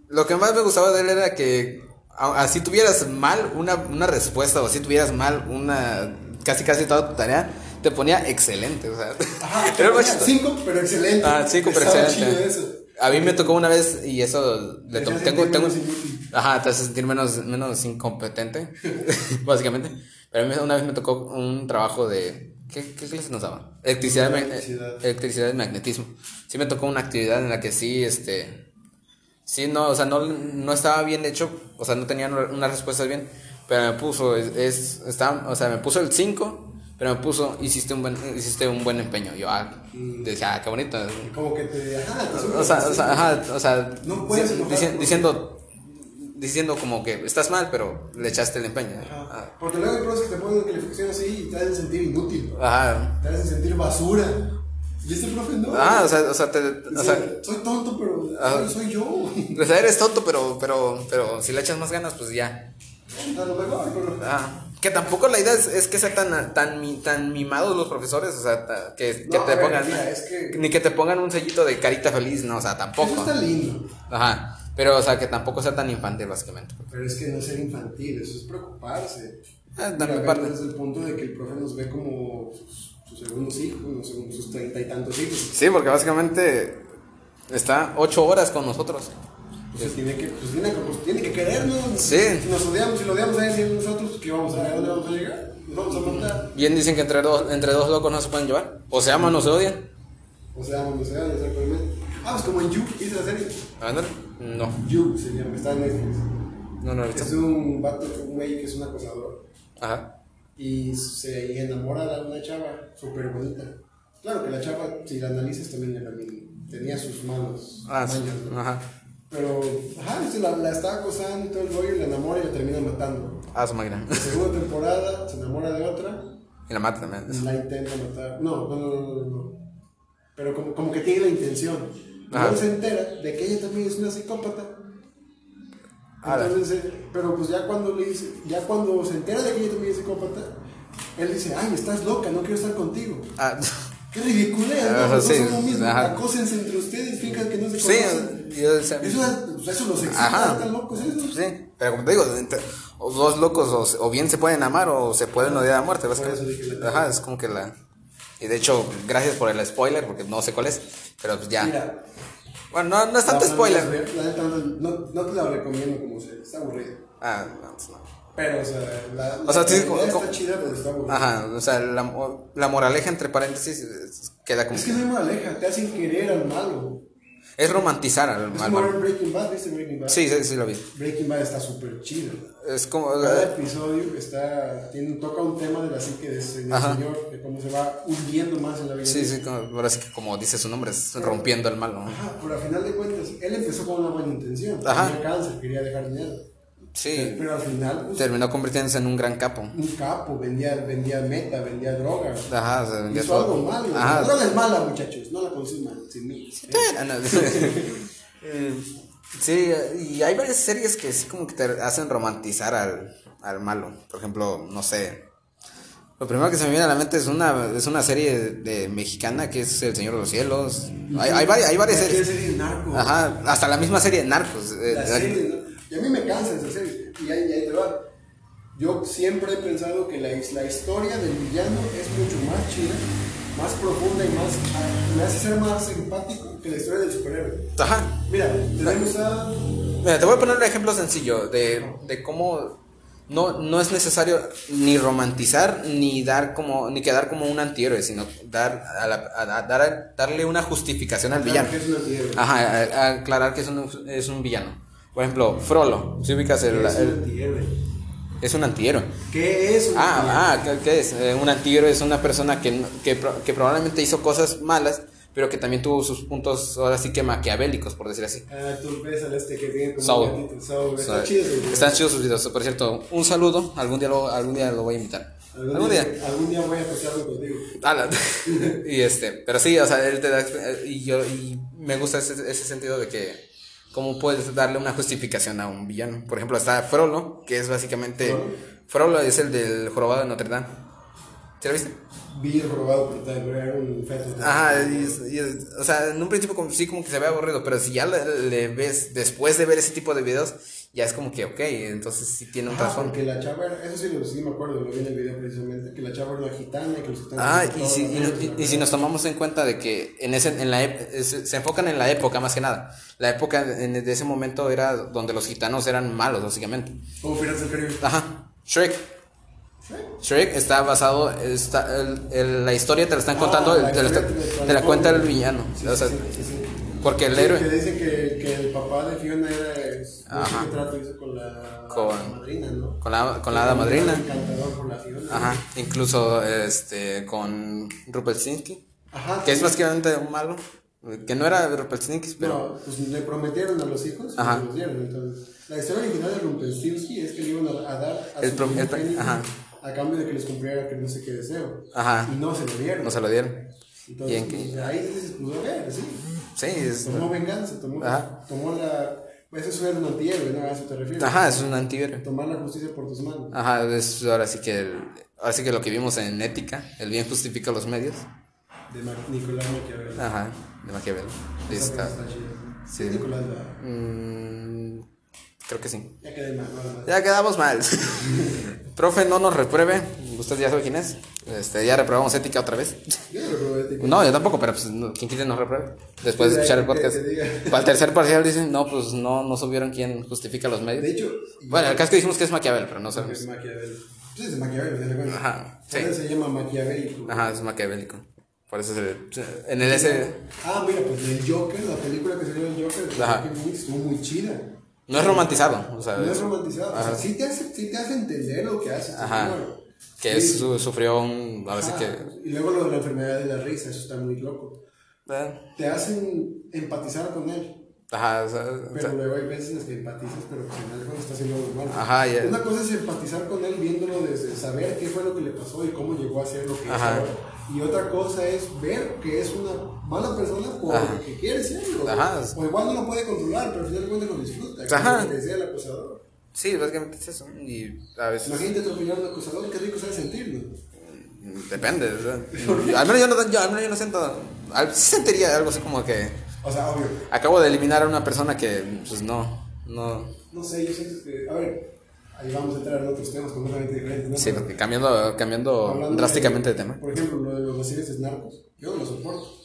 Lo que más me gustaba de él era que, así tuvieras mal una, una respuesta o así tuvieras mal una, casi casi toda tu tarea, te ponía excelente, o sea, Ajá, *laughs* era cinco, pero excelente. Ah, sí, pero Estaba excelente. chido eso. A mí me tocó una vez y eso le Te tengo tengo ajá, te hace sentir menos menos incompetente *laughs* básicamente. Pero a mí una vez me tocó un trabajo de ¿qué, qué clase nos daba? Electricidad, Electricidad. electricidad y magnetismo. Sí me tocó una actividad en la que sí este sí no, o sea, no no estaba bien hecho, o sea, no tenía unas respuestas bien, pero me puso es, es está, o sea, me puso el 5 pero me puso, hiciste un buen, hiciste un buen empeño. Yo, ah, decía, ah, qué bonito. Como que te. Ajá, O sea, o sea, ajá, o sea, No puedes por- diciendo, diciendo como que estás mal, pero le echaste el empeño. Ajá. Ah, Porque luego hay profes que te ponen calificación así y te hacen sentir inútil. Ajá. Te hacen sentir basura. Y este profe no. Ah, o sea, o sea, te, o Decía, sea, soy tonto, pero Ajá. soy, yo. o sea, eres tonto, pero, pero, pero si le echas más ganas, pues ya. A lo mejor, pero. Ah, que tampoco la idea es, es que sean tan, tan, tan mimados los profesores, o sea, ta- que, que No, te ver, pongan, mira, es que- ni que te pongan un sellito de carita feliz, no, o sea, tampoco. Eso está lindo. Ajá, pero, o sea, que tampoco sea tan infantil, básicamente. Pero es que no es ser infantil, eso es preocuparse. Ah, también parte. desde el punto de que el profe nos ve como sus, sus segundos hijos, no sus treinta y tantos hijos. Sí, porque básicamente está ocho horas con nosotros. Tiene que, pues, tiene, que- pues, tiene que querernos. Sí. Si nos odiamos, si lo odiamos a él y nosotros, ¿qué vamos a, ¿a dónde vamos a llegar? Nos vamos a matar. Bien dicen que entre dos, entre dos locos no se pueden llevar. O se aman o se odian. O sea, no sé, exactamente. Ah, pues como en You, ¿viste la serie? ¿Ándale? No. You se llama, está en Netflix. No, no Es un vato, un güey que es un acosador. Ajá. y se enamora de una chava súper bonita. Claro que la chava, si la analizas, también tenía sus manos. Ah, sí. ¿no? Ajá. Pero, ajá, se la, la está acosando y todo el rollo y la enamora y la termina matando. Ah, su máquina. La segunda temporada se enamora de otra Y la mata también. la intenta matar. No, no, no, no, no. Pero como, como que tiene la intención. Ajá. Luego se entera de que ella también es una psicópata. Ala. Entonces, eh, pero pues ya cuando le dice, ya cuando se entera de que ella también es psicópata, él dice, ay, estás loca, no quiero estar contigo. Ah, *laughs* Qué ridiculez, ¿no? Dos sí, son lo mismo, acósense entre ustedes, finjan que no se sí, conocen. yo decía- Eso, es- eso los excita, están locos esos. Sí, pero como te digo, o dos locos o, o bien se pueden amar o se pueden odiar a muerte. ¿ves? Eso la- Ajá, es como que la... Y de hecho, gracias por el spoiler, porque no sé cuál es, pero pues ya. Mira, Bueno, no, no es tanto spoiler. No, no, no te la recomiendo como serie, está aburrida. Ah, no, pues no. Pero, o sea, la, O sea, la sí, idea como- está chida, pero está aburrida. Ajá, o sea, la, la moraleja entre paréntesis es- queda como... Es que no hay moraleja, te hacen querer al malo. Es romantizar al Es al malo. ver Breaking Bad, ¿viste Breaking Bad? Sí, sí, sí lo vi. Breaking Bad está súper chido. Es como... Cada episodio está, tiene, toca un tema de la psique de ese del señor, de cómo se va hundiendo más en la vida. Sí, sí, como, ahora sí que como dice su nombre, es rompiendo el malo. ¿no? Ajá, pero al final de cuentas, él empezó con una buena intención. Ajá. Tenía cáncer, quería dejar dinero. Sí, Pero al final, pues, terminó convirtiéndose en un gran capo. un capo, vendía, vendía meta, vendía droga. Ajá, o sea, vendía Hizo todo. algo malo. La droga es mala, muchachos. No la consuman sin mí. *laughs* Eh, Sí, y hay varias series que sí como que te hacen romantizar al, al malo. Por ejemplo, no sé. Lo primero que se me viene a la mente es una, es una serie de, de mexicana que es El Señor de los Cielos. Hay, hay, varias, hay varias series. serie de Narcos. Ajá, hasta la misma serie de Narcos. eh, La serie, ¿no? Y a mí me cansa esa serie. Y ahí, y ahí te va. Yo siempre he pensado que la, la historia del villano es mucho más chida, más profunda y más. me hace ser más empático que la historia del superhéroe. Ajá. Mira, tenemos a. Mira, te voy a poner un ejemplo sencillo de, de cómo no, no es necesario ni romantizar ni dar como ni quedar como un antihéroe, sino dar a la- a- a- dar darle una justificación al villano. Que es un antihéroe. Ajá, aclarar que es un, es un villano. Por ejemplo, Frollo, si ubicas el, ¿Qué es un antihéroe? es un antihéroe. ¿Qué es un antihéroe? Ah, ah, ¿qué, es? Eh, un antihéroe es una persona que, que, que probablemente hizo cosas malas, pero que también tuvo sus puntos ahora sí que maquiavélicos, por decir así. Ah, tú ves al este que viene como Saul. un gatito. Saul. Está chido. Están chidos sus videos. Por cierto, un saludo. Algún día lo, algún día lo voy a invitar. Algún, día, algún día voy a pasarlo contigo. *laughs* Y este, pero sí, o sea, él te da, y yo, y me gusta ese, ese sentido de que, cómo puedes darle una justificación a un villano. Por ejemplo, está Frollo, que es básicamente, Frollo es el del jorobado de Notre Dame. ¿Sí lo viste? Vi el robado por tal, pero era un. Ajá, y es- y es- o sea, en un principio como, sí como que se ve aburrido, pero si ya le, le ves, después de ver ese tipo de videos, ya es como que, ok, entonces sí tiene un trasfondo. porque la chava eso sí, lo, sí me acuerdo, lo vi en el video precisamente, que la chava era una gitana y que los gitanos... Ah, y si, y, ¿no? y- y si nos tomamos en cuenta de que en ese, en la es- se enfocan en la época más que nada. La época en, de ese momento era donde los gitanos eran malos, básicamente. Como Piratas del Caribe. Ajá. Shrek. Shrek está basado, está, el- el- la historia te la están contando, Ah, la te, la, está- historia te la te la cuenta el villano. Sí, o sea, sí, sí, sí. Porque el Sí, héroe... Que dice que, que el papá de Fiona era... Ajá. qué trato hizo con la, Con- la madrina, ¿no? Con la, con la hada madrina. encantador por la Fiona. Ajá. Incluso este, con Rupelstinsky. Ajá. Que es básicamente un malo. Que no era Rupelstinsky, pero... No, pues le prometieron a los hijos y Ajá. se los dieron. Entonces, la historia original de Rumpelstiltskin es que le iban a, dar a El su pro- el- ajá. a cambio de que les cumpliera que no sé qué deseo. Ajá. Y no se lo dieron. No se lo dieron. Entonces, ¿Y en pues, ahí dices, pues a ver, sí. Sí, es... Tomó venganza, tomó, Ajá. tomó la. Pues eso era un antihéroe, ¿no? A eso te refieres. Ajá, es un antihéroe. Tomar la justicia por tus manos. Ajá, es ahora sí que el- ahora sí que lo que vimos en ética, el bien justifica los medios. De Ma- Nicolás Maquiavelo. Ajá, de Maquiavelo. Está- sí. Nicolás la. mm, creo que sí. Ya quedé mal. Ya quedamos mal. *laughs* Profe, no nos repruebe. Usted ya sabe quién es. Este, ya reprobamos ética otra vez. Yo no lo probé, tipo. No, yo tampoco, pero pues no, quien quiere nos repruebe. Después de escuchar el podcast. *laughs* Para el tercer parcial dicen, no, pues no, no supieron quién justifica los medios. De hecho. Bueno, el caso que dijimos que es Maquiavelo, pero no Es sabemos. Maquiavelo. Pues es de cuenta. Ajá, sí. Se llama Maquiavélico. Ajá, es maquiavélico. Por eso se, en el ese Ah, mira, pues el Joker, la película que salió del Joker, de Ajá. Estuvo muy chida. no es romantizado, o sea, No es es- romantizado. O sea, sí te, hace, sí te hace entender lo que hace. Ajá. Que Sí. su- sufrió un, sí Ajá. que, Y luego lo de la enfermedad de la risa, eso está muy loco. eh, Te hacen empatizar con él. ajá, o sea, o Pero sea, luego hay veces en las que empatizas, pero al final cuando está haciendo algo malo. Ajá, ya. Una cosa es empatizar con él viéndolo desde saber qué fue lo que le pasó y cómo llegó a ser lo que Ajá. es. Y otra cosa es ver que es una mala persona porque quiere serlo. Ajá. O igual no lo puede controlar, pero al final de cuentas lo disfruta. Ajá. Te decía el acosador. Sí, básicamente es eso, y a veces Imagínate atropellar a un acosador, qué rico sabe sentirlo. depende, sea, *laughs* al menos yo no, yo, al menos yo no siento, al- sí sentiría algo así como que O sea, obvio. acabo de eliminar a una persona que, pues no, no, No sé, yo siento que. A ver, ahí vamos a entrar en otros temas completamente diferentes. ¿no? sí, porque cambiando, cambiando hablando drásticamente de tema. Por ejemplo, lo de los de narcos. Yo no lo soporto.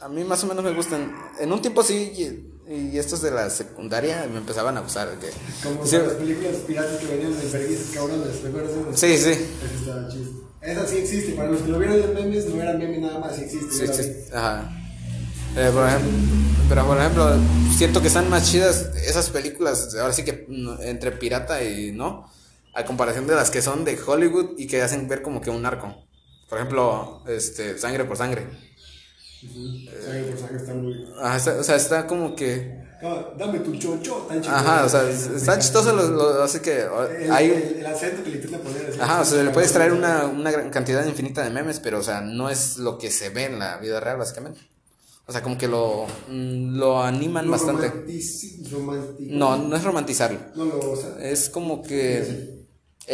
A mí más o menos me gustan. En un tiempo sí, y, estos de la secundaria me empezaban a gustar. Que, Como sí, las películas piratas que venían de verguitas cabrones, ¿te acuerdas? sí, sí, Esa estaba. Esa sí existe, para los que lo vieron en memes, no era meme nada más, sí existe. sí, sí, ajá. Eh, por ejemplo, pero por ejemplo, siento que están más chidas esas películas, ahora sí que mm, entre pirata y no, a comparación de las que son de Hollywood y que hacen ver como que un arco. Por ejemplo, este, sangre por sangre. Está muy. Ajá, o sea, está como que... Dame tu chocho, tan chido. Ajá, o sea, está chistoso lo, lo- así que El, hay... el, el acento que le intenta poner. así. Ajá, o sea, le puedes traer una, una gran cantidad infinita de memes, pero, o sea, no es lo que se ve en la vida real, básicamente. O sea, como que lo, mm, lo animan Lo bastante. romantico. No, no es romantizarlo. No lo. O sea, Es como que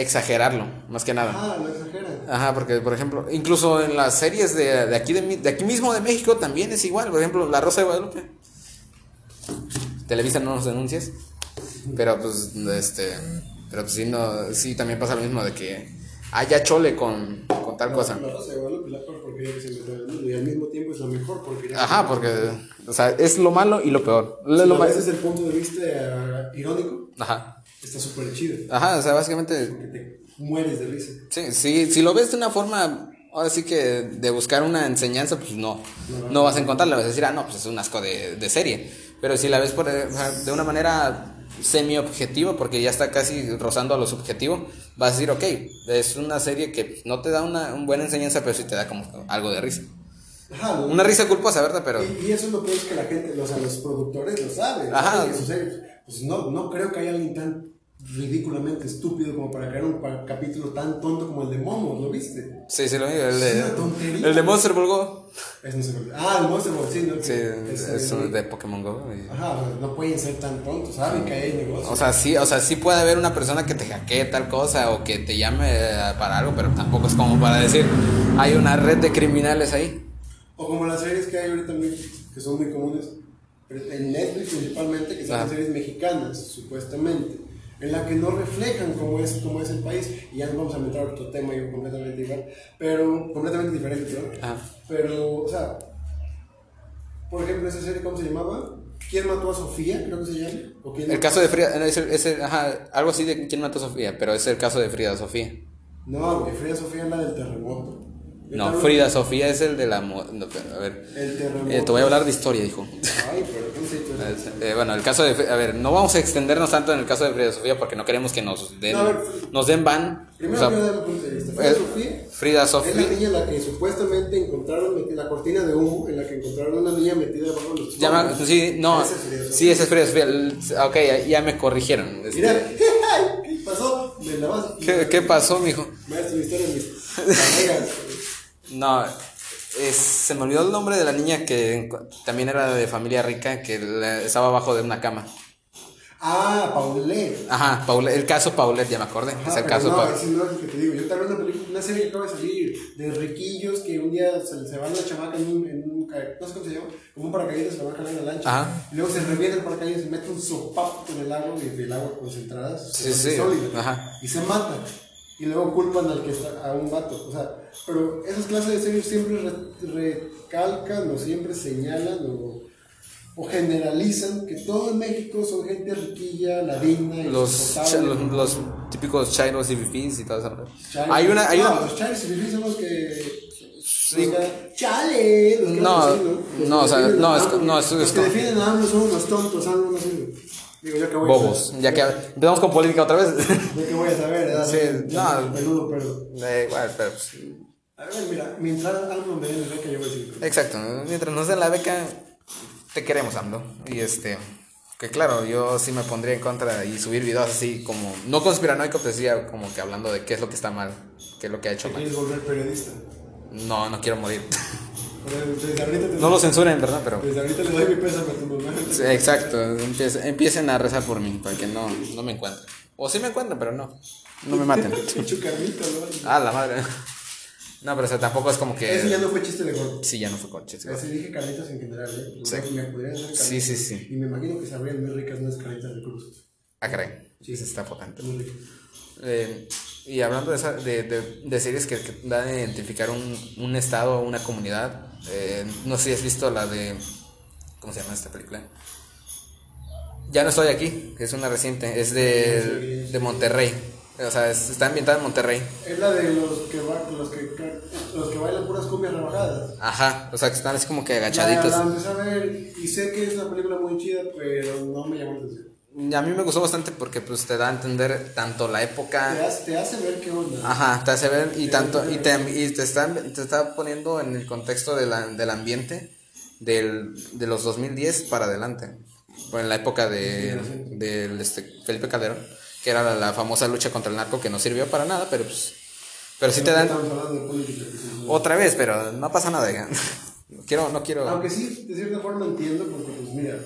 exagerarlo, más que nada. ajá, lo exageran. Ajá, porque, por ejemplo, incluso en las series de, de aquí, de, mi- de aquí mismo de México también es igual. Por ejemplo, La Rosa de Guadalupe. Televisa no nos denuncias. Pero, pues, este... Pero, pues, sí, no, sí también pasa lo mismo de que haya chole con, con tal cosa. La Rosa de Guadalupe es la peor porquería que se inventó en el mundo y al mismo tiempo es la mejor porquería. Ajá, porque, o sea, es lo malo y lo peor. Lo- lo desde el punto de vista eh, irónico, Ajá. Está súper chido. Ajá, o sea, básicamente Porque te mueres de risa. Sí, sí, si lo ves de una forma, ahora sí que de buscar una enseñanza, pues no, no vas a encontrarla, vas a decir, ah, no, pues es un asco de, de serie. Pero si la ves por, eh, de una manera semi-objetiva, porque ya está casi rozando a lo subjetivo, vas a decir, ok, es una serie que no te da una, una buena enseñanza, pero sí te da como algo de risa. Ajá, ¿no? Una risa culposa, ¿verdad? Pero... Y, y eso es lo que es que la gente, o sea, los productores lo saben. Ajá. series- Pues no, no creo que haya alguien tan ridículamente estúpido como para crear un capítulo tan tonto como el de Momo, ¿lo viste? Sí, sí, lo vi, el una de, tontería. el de Monster Ball Go. Es no sé por qué. Ah, el Monster Ball, sí, ¿no? Sí, es, de Pokémon Go. y- Ajá, no pueden ser tan tontos, saben que hay negocio. O sea, sí, o sea, sí puede haber una persona que te hackee tal cosa o que te llame eh, para algo, pero tampoco es como para decir, hay una red de criminales ahí. O como las series que hay ahorita que son muy comunes, en Netflix principalmente, que son Ah. series mexicanas, supuestamente, en la que no reflejan cómo es, cómo es el país, y ya nos vamos a meter a otro tema yo completamente igual, pero completamente diferente, ¿no? Ah. Pero, o sea, por ejemplo, esa serie, ¿cómo se llamaba? ¿Quién mató a Sofía? Creo que se llama. ¿O quién El caso de Frida, es el- es el- ajá, algo así de quién mató a Sofía, pero es el caso de Frida Sofía. No, Frida Sofía es la del terremoto. No, Frida Sofía es el de la... no, a ver, El eh, te voy a hablar de historia, dijo. Ay, pero ¿cómo se dice? Eh, bueno, el caso de... A ver, no vamos a extendernos tanto en el caso de Frida Sofía porque no queremos que nos den, No, a ver, nos den ban. Primero O sea, quiero dar un punto de vista. Frida eh, Sofía Frida Es la Sofía... niña la que supuestamente encontraron la cortina de humo en la que encontraron una niña metida debajo de los Ya me- sí, no, Esa es Frida Sofía. sí, esa es Frida Sofía. Ok, ya, ya me corrigieron. este, Mira, *laughs* ¿qué pasó? La. ¿qué, qué pasó, mijo? No, es- se me olvidó el nombre de la niña que también era de familia rica, que la- estaba abajo de una cama. Ah, Paulette. Ajá, Paula, el caso Paulette, ya me acordé. Ajá, es el caso no, Paulette. es el que te digo. Yo te hablo de una, película, una serie que acaba de salir de riquillos que un día se, se van a la chamaca en un, en un no sé cómo se llama, como un paracaídas, se van a jalar en la lancha. Ajá. Y luego se revienta el paracaídas y mete un sopapo con el agua y del agua concentrada. Sí, se sí, sólida, ajá. Y se mata. Y luego culpan al que está, a un vato. O sea, pero esas clases de series siempre re- recalcan o siempre señalan o, o generalizan que todo en México son gente riquilla, ladina, Los, insoportable. cha- los, los típicos chairos y fifís y todo eso. Hay una, hay no, una, los chales y fifís son los que. Sí. los que- chale. Los que No, Los no, que o sea, no, es- no, es- Los es que como- defienden a AMLO son unos tontos, AMLO no sirve. Digo, yo que voy bobos. a. Ya que empezamos con política otra vez. Yo que voy a saber, ¿verdad? Sí, no. Peludo, pero. Eh, igual, pero pues, A ver, mira, mientras AMLO me dé la beca, yo voy a decir. Exacto, mientras nos den la beca, te queremos, AMLO. Y este, que claro, yo sí me pondría en contra y subir videos así como, no conspiranoico, pero sí como que hablando de qué es lo que está mal, qué es lo que ha hecho ¿Te mal. quieres volver periodista? No, no quiero morir. Pero Desde ahorita, te, No lo censuren, ¿verdad? Pero... desde ahorita le doy mi pésame a tu mamá. Sí, exacto, empiecen, empiecen a rezar por mí, para que no, no me encuentren. O sí me encuentren, pero no, no me maten. *laughs* ¿no? Ah, la madre. No, pero o sea, tampoco es como Ese ya que... no fue chiste de gordo. Sí, ya no fue coche. sí. Así dije carnitas en general, ¿eh? Sí. Me podrían hacer carnitas. Sí, sí, sí. Y me imagino que sabrían muy ricas unas carnitas de cruz. Ah, caray. Sí, se está potente. Muy ricas. Eh, y hablando de, esa- de, de, de series que, que dan a identificar un, un estado o una comunidad, eh, no sé si has visto la de. ¿Cómo se llama esta película? Ya no estoy aquí, es una reciente, es de, de Monterrey. O sea, es- está ambientada en Monterrey. Es la de los que, ba- los que, los que bailan puras cumbias rebajadas. Ajá, o sea, que están así como que agachaditos. la empecé a ver y sé que es una película muy chida, pero no me llamó la atención. A mí me gustó bastante porque pues te da a entender tanto la Te época. hace, te hace ver qué onda. Ajá, te hace ver y tanto y te, y te está te está poniendo en el contexto de la- del ambiente del, de los 2010 para adelante. Bueno, en la época de del este, Felipe Calderón, que era la, la famosa lucha contra el narco que no sirvió para nada, pero pues pero sí te dan política. sí, otra vez, pero no pasa nada. *laughs* quiero no quiero Aunque sí, de cierta forma entiendo, porque pues mira,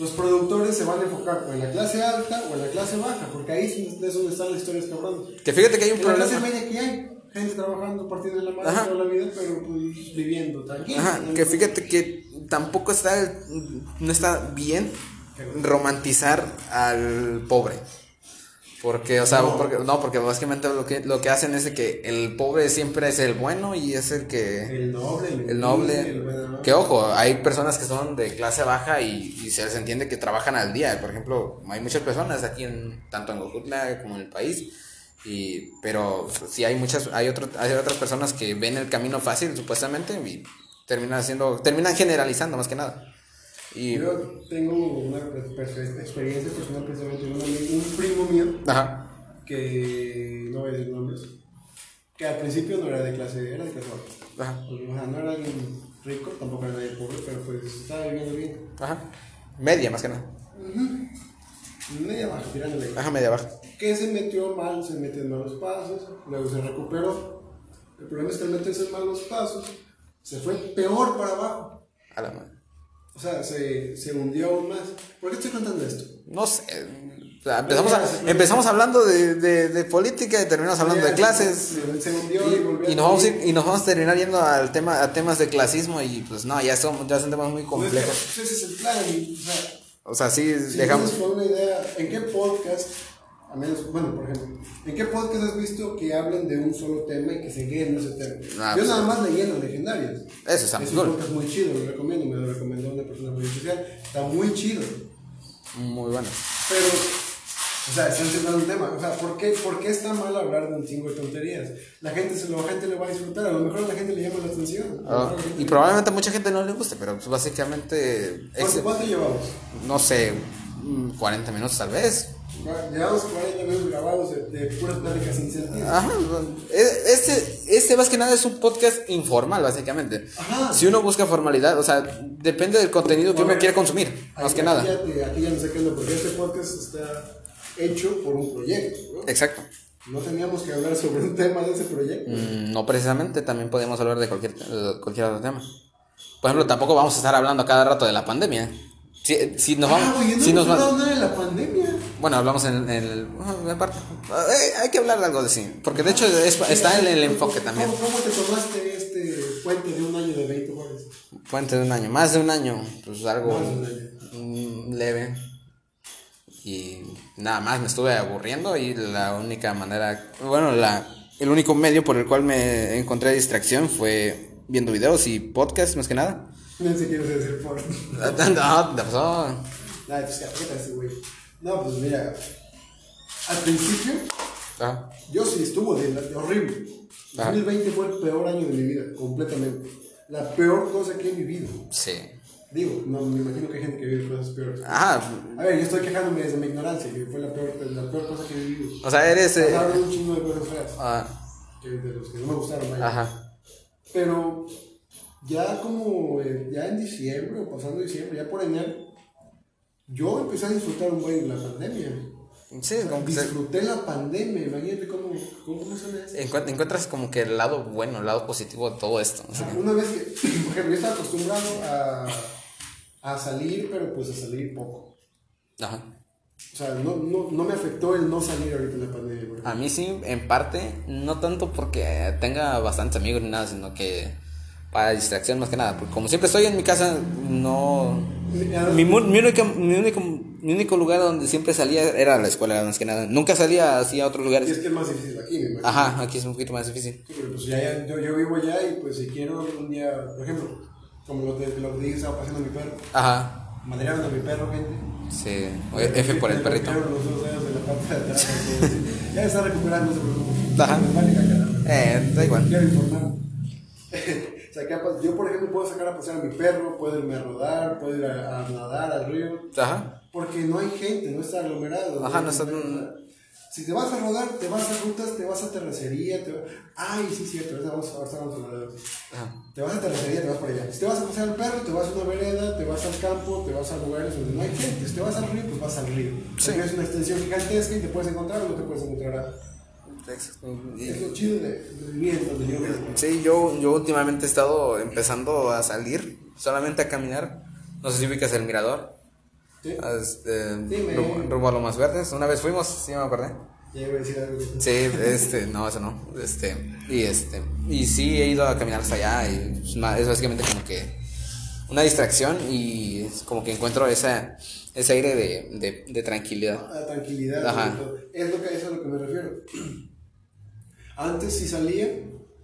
los productores se van a enfocar o en la clase alta o en la clase baja, porque ahí es donde están las historias cabrón. que fíjate que hay un En la clase problema. media que hay, gente trabajando, partiendo de la madre Ajá. toda la vida, pero pues viviendo tranquilo. Ajá, que fíjate que tampoco está no está bien romantizar al pobre. Porque, o sea, No. porque, no, porque básicamente lo que, lo que hacen es que el pobre siempre es el bueno y es el que... El noble, el, noble. el bueno. Que ojo, hay personas que son de clase baja y, y se les entiende que trabajan al día. Por ejemplo, hay muchas personas aquí, en, tanto en Gojutla como en el país. Y, pero sí hay muchas, hay, otro, hay otras personas que ven el camino fácil supuestamente y terminan haciendo, terminan generalizando más que nada. Y, Yo tengo una per- experiencia personal precisamente un, un primo mío ajá, que no voy a decir nombres, que al principio no era de clase, era de clase baja. ajá, O sea, no era alguien rico, tampoco era nadie pobre, pero pues estaba viviendo bien. ajá. Media más que nada. Media baja, tirándole. Ajá, media baja. Que se metió mal, se metió en malos pasos, luego se recuperó. El problema es que al meterse en malos pasos, se fue peor para abajo. A la madre. O sea, se, se hundió aún más. ¿Por qué estoy contando esto? No sé. o sea, empezamos, a- empezamos hablando de, de, de política y terminamos hablando de clases. Se, se hundió y, volvió Y nos, vamos y nos vamos a terminar yendo al tema, a temas de clasismo y pues no, ya son, ya son temas muy Pues complejos. ese es el plan. o sea, O sea, sí, si dejamos... una idea, ¿en qué podcast, a menos, bueno, por ejemplo, ¿en qué podcast has visto que hablen de un solo tema y que se guíen en ese tema? Ah, Yo pues, nada más leí en legendarias. Eso está Es un cool. podcast muy chido, lo recomiendo, me lo recomendó una persona muy especial. Está muy chido. Muy bueno. Pero, o sea, están centrando un tema. O sea, ¿por qué, ¿por qué está mal hablar de un chingo de tonterías? La gente, se lo, la gente le va a disfrutar, a lo mejor a la gente le llama la atención. Ah, y le- probablemente a mucha gente no le guste, pero pues básicamente, ¿Cuánto, cuánto llevamos? no sé, mm, 40 minutos tal vez. Llevamos 40 minutos grabados de, de puras pláticas sin sentido. Ajá, este, este más que nada es un podcast informal, básicamente. Ajá. Si uno busca formalidad, o sea, depende del contenido que uno quiere consumir, más Aquí- que nada. Aquí aquí ya no sé qué es lo porque este podcast está hecho por un proyecto. ¿no? Exacto. No teníamos que hablar sobre un tema de ese proyecto. Mm, No precisamente, también podemos hablar de cualquier, cualquier otro tema. Por ejemplo, tampoco vamos a estar hablando a cada rato de la pandemia. Si, si nos vamos, ah, güey, no si nos va- de la pandemia. Bueno, hablamos en, en el, en parte. Eh, hay que hablar de algo de sí, porque de hecho es- está en el enfoque también. ¿Cómo, cómo te tomaste este puente de un año de 20 horas? Puente de un año, más de un año, pues algo Más de un año. mm, leve. Y nada más me estuve aburriendo y la única manera, bueno, la, el único medio por el cual me encontré distracción fue viendo videos y podcasts más que nada. *laughs* No sé qué decir por. No, te pasó. Nada, pues ¿qué tal ese güey? No, pues mira. Al principio, Ah, yo sí estuvo de, de horrible. Ajá. 2020 fue el peor año de mi vida, completamente. La peor cosa que he vivido. sí. Digo, no, me imagino que hay gente que vive cosas peores. Ajá, A ver, yo estoy quejándome desde mi ignorancia, que fue la peor, la peor cosa que he vivido. o sea, eres... eh, un chingo de cosas feas, ah, que de los que no me gustaron, vaya. ajá. Pero ya como eh, ya en diciembre o pasando diciembre, ya por enero, yo empecé a disfrutar un buen la pandemia. Sí, como que se- Disfruté la pandemia, imagínate cómo, cómo, suena eso. encuent- encuentras como que el lado bueno, el lado positivo de todo esto. o sea, Una vez que, *clears throat* por ejemplo, yo estaba acostumbrado a, a salir, pero pues a salir poco. Ajá. O sea, no, no, no me afectó el no salir ahorita en la pandemia. por. A mí sí, en parte, no tanto porque tenga bastantes amigos ni nada, sino que para distracción más que nada. Porque como siempre estoy en mi casa, no... Mi, mi, único, mi, único, mi único lugar donde siempre salía era la escuela, más que nada. Nunca salía así a otros Y es lugares. que es más difícil aquí, me imagino. Ajá, aquí es un poquito más difícil. Sí, pero pues ya, yo, yo vivo allá y pues si quiero un día, por ejemplo, como lo lo que dije, estaba paseando a mi perro. Ajá, Madrearon a mi perro, gente. sí. F por el perrito. los dos dedos de la parte de atrás. entonces, ya está recuperando, no se preocupe. Ajá. Vale. Eh, da igual. Quiero informar. *laughs* yo, por ejemplo, puedo sacar a pasear a mi perro, puedo irme a rodar, puedo ir a, a nadar al río. Ajá. Porque no hay gente, no está aglomerado. Ajá, no está- Si te vas a rodar, te vas a rutas, te vas a terracería, te va- Ay, sí, cierto, ahorita vamos, ahorita vamos a hablar. Te vas a terracería, te vas para allá. Si te vas a pasear al perro, te vas a una vereda, te vas al campo, te vas a lugares donde no hay gente. Si te vas al río, pues vas al río. Sí. Es una extensión gigantesca y te puedes encontrar o no te puedes encontrar. Es lo chido de, vivir donde yo. Sí, yo, yo últimamente he estado empezando a salir, solamente a caminar. No sé si ubicas el mirador. ¿Sí? Este, Sí, me- rumbo, rumbo a lo más verdes. Una vez fuimos, sí me acordé. Ya iba a decir algo. Sí, este, no, eso no. Este, y este, y sí he ido a caminar hasta allá y es básicamente como que una distracción y es como que encuentro esa, ese aire de, de, de tranquilidad. La tranquilidad. Ajá. Es, lo que, es a lo que me refiero. Antes si salía,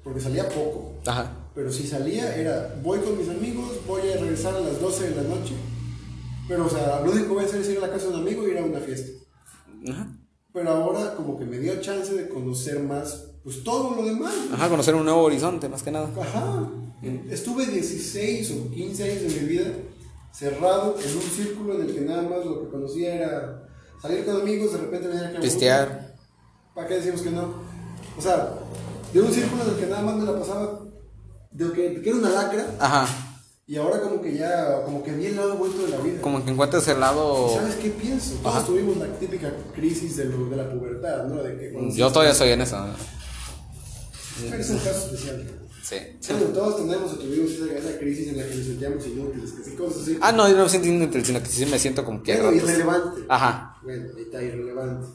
porque salía poco, Ajá. pero si salía era, voy con mis amigos, voy a regresar a las 12 de la noche. Pero, o sea, lo único que voy a hacer es ir a la casa de un amigo y ir a una fiesta. Ajá. Pero ahora como que me dio chance de conocer más, pues todo lo demás. Ajá, conocer un nuevo horizonte, más que nada. Ajá. Estuve 16 o 15 años de mi vida cerrado en un círculo en el que nada más lo que conocía era salir con amigos, de repente venir a Pistear. ¿Para qué decimos que no? O sea, de un círculo en el que nada más me la pasaba de que, que era una lacra Ajá. y ahora como que ya, como que vi el lado vuelto de la vida. Como que encuentras el lado... ¿Sabes qué pienso? Todos Ajá. tuvimos la típica crisis de, lo- de la pubertad, ¿no? De que cuando Yo todavía soy en eso. Eres un caso especial. Sí. Bueno, todos tenemos o tuvimos esa, esa crisis en la que nos sentíamos inútiles, que sí, cosas así. Ah, no, yo no me siento inútil, sino que sí me siento como que... Pero irrelevante. Ajá. Bueno, ahí está irrelevante.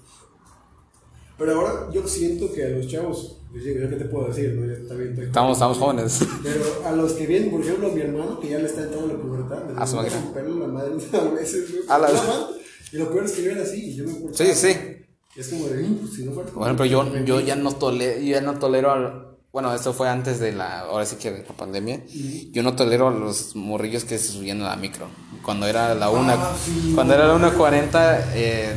Pero ahora yo siento que a los chavos, yo digo, ¿yo qué te puedo decir? No? Yo también Estamos, estamos jóvenes. *laughs* Pero a los que vienen, por ejemplo, a mi hermano, que ya le está entrando la pubertad, me A su en la madre *laughs* a veces. A la- No. Y lo peor es que yo era así, y yo me portaba. Sí, sí. Es como de, "Mm, pues, si no fuera Por ejemplo, yo, yo ya no tolero, yo ya no tolero al- bueno, esto fue antes de la, ahora sí que de la pandemia, yo no tolero a los morrillos que se subían a la micro. Cuando era la una, Ah, sí, cuando era la 1.40, eh,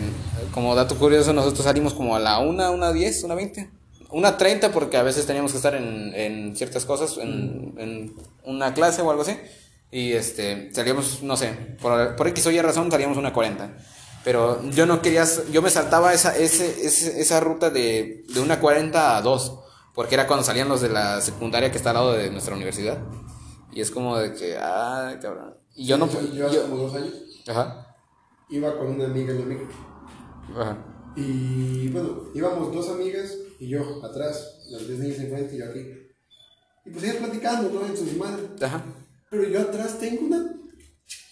como dato curioso, nosotros salimos como a la 1, una 10, una 20, una 30 porque a veces teníamos que estar en, en ciertas cosas, en, en una clase o algo así, y este, salíamos, no sé, por, por X o Y razón salíamos una 40. Pero yo no quería, yo me saltaba esa, ese, ese- esa ruta de, de una 40 a 2, porque era cuando salían los de la secundaria que está al lado de nuestra universidad. Y es como de que, ay, cabrón. Y yo no... Yo, yo hace yo- como dos años ajá, iba con una amiga la micro. Ajá. Y bueno, íbamos dos amigas y yo atrás, las dos niñas enfrente y yo aquí. Y pues ella platicando, ¿no? En su madre. Ajá. Pero yo atrás tengo una,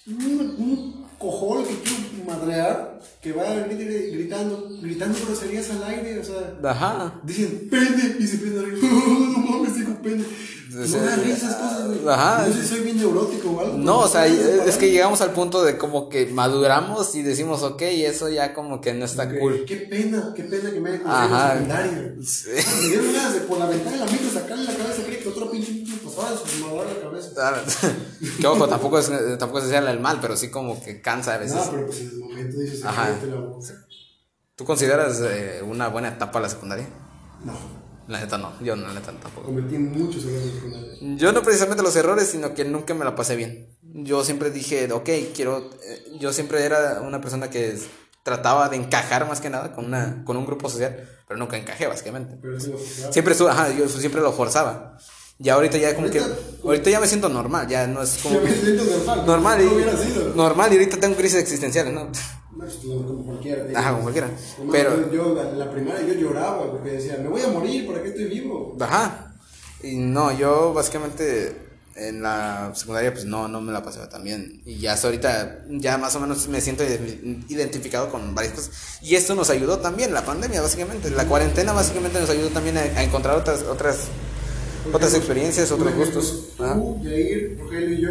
un, un cojol que quiero madrear, que va grit- gritando, gritando groserías al aire, o sea, Ajá. dicen, pende, y se prende a *laughs* no mames, digo pende. No me risa esas cosas, güey. Ajá. No sé si soy bien neurótico o algo. No, o sea, es que llegamos al punto de como que maduramos y decimos, ok, eso ya como que no está Que- cool. Qué pena, qué pena que me haya Ajá. conocido en secundaria. Sí. Me dieron ganas de por la ventana de la micro sacarle la cabeza, creí que otro pinche pasaba de su la cabeza. Ah, *laughs* que ojo, tampoco es, tampoco es hacerle el mal, pero sí como que cansa a veces. No, pero pues en el momento dices, Ajá. cállate la boca. ¿Tú consideras eh, una buena etapa la secundaria? No, La neta no, yo no, la neta tampoco. cometí muchos errores en. Yo no precisamente los errores, sino que nunca me la pasé bien. Yo siempre dije, ok, quiero... eh, yo siempre era una persona que trataba de encajar más que nada con, una, con un grupo social, pero nunca encajé básicamente. Pero. Siempre estuve, ajá, yo siempre lo forzaba. Y ahorita ya como que... Ahorita- Ahorita ya me siento normal, ya no es como... *laughs* Yo me siento normal. Normal y... No sido. Normal y ahorita tengo crisis existenciales, ¿no? No, pues, como cualquiera. Ajá, como cualquiera. Como Pero... Yo, la primaria yo lloraba porque decía, me voy a morir, ¿para qué estoy vivo? Ajá. Y no, yo básicamente en la secundaria pues no, no me la pasaba tan bien. Y ya hasta ahorita ya más o menos me siento ide- identificado con varias cosas. Y esto nos ayudó también, la pandemia básicamente. La cuarentena básicamente nos ayudó también a, a encontrar otras, otras, otras experiencias, otros ejemplo, gustos. Tú, Ajá. Jair, Rogelio y yo.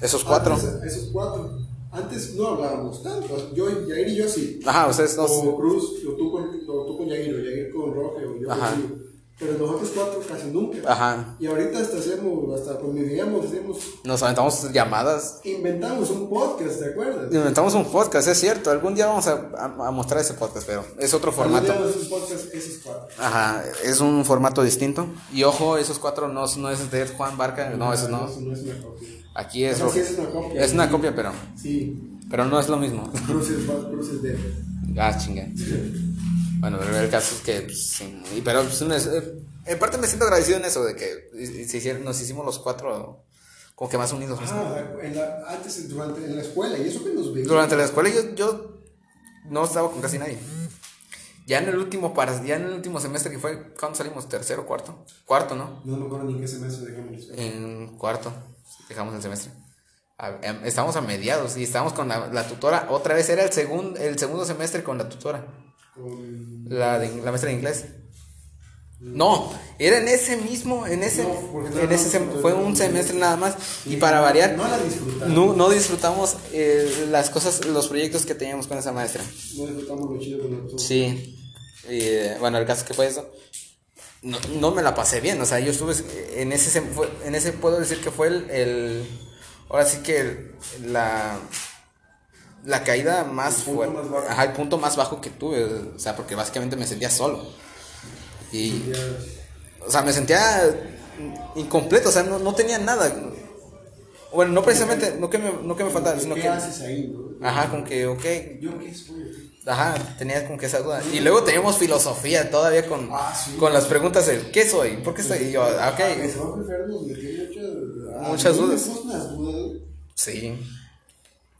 Esos cuatro. Antes, esos cuatro. Antes no hablábamos tanto. Yo, Jair y yo sí. Ajá, ustedes dos. O Cruz, o tú con, o tú con Jair, o Jair con Roge, o yo Ajá. contigo. Pero nosotros cuatro casi nunca. Ajá. Y ahorita hasta hacemos, hasta convivíamos, hacemos, Nos aventamos llamadas. inventamos un podcast, ¿te acuerdas? Inventamos un podcast, es cierto. Algún día vamos a, a- a mostrar ese podcast, pero es otro formato. Algún día hacemos un podcast, esos cuatro. Ajá, es un formato distinto. Y ojo, esos cuatro no, no es de Juan Barca, no, esos no. Eso no es copia. Aquí es, O sea, sí es una copia. es una copia, pero, Sí, pero no es lo mismo. *laughs* cruces, cruces de. Ah, chinga. Bueno, pero el caso es que, pues, sí, pero pues, eh, en parte me siento agradecido en eso, de que se hicieron- nos hicimos los cuatro como que más unidos. Ah, en la, antes, durante, en la escuela, y eso que nos veíamos. Durante la escuela yo, yo no estaba con casi nadie. Ya en el último para, ya en el último semestre que fue, ¿cuándo salimos? ¿Tercero, cuarto? Cuarto, ¿no? No me acuerdo ni en qué semestre dejamos. En cuarto, dejamos el semestre. Em, Estamos a mediados y estábamos con la, la tutora. Otra vez era el, segun- el segundo semestre con la tutora, Con. la, de, la maestra de inglés. No, era en ese mismo, en ese, No, en ese fue un semestre nada más y para variar No la disfrutamos. no, no disfrutamos eh, las cosas, los proyectos que teníamos con esa maestra. No disfrutamos lo chido con. Sí, y, eh, bueno, el caso que fue eso, no, no me la pasé bien, o sea, yo estuve en ese, en ese puedo decir que fue el, el ahora sí que el- la, la caída más fuerte, ajá, el punto más bajo que tuve, o sea, porque básicamente me sentía solo. Y, o sea, me sentía incompleto, o sea, no, no tenía nada. Bueno, no precisamente, no que me, no que me faltaba, sino ¿Qué que... haces ahí? Ajá, con que, ok, ¿Yo qué soy? Ajá, tenías como que esa duda. Y luego teníamos filosofía todavía con, Ah, sí. con las preguntas de ¿qué soy? ¿Por qué estoy? Y yo, ah, ok. Muchas, Muchas dudas. unas dudas. Sí.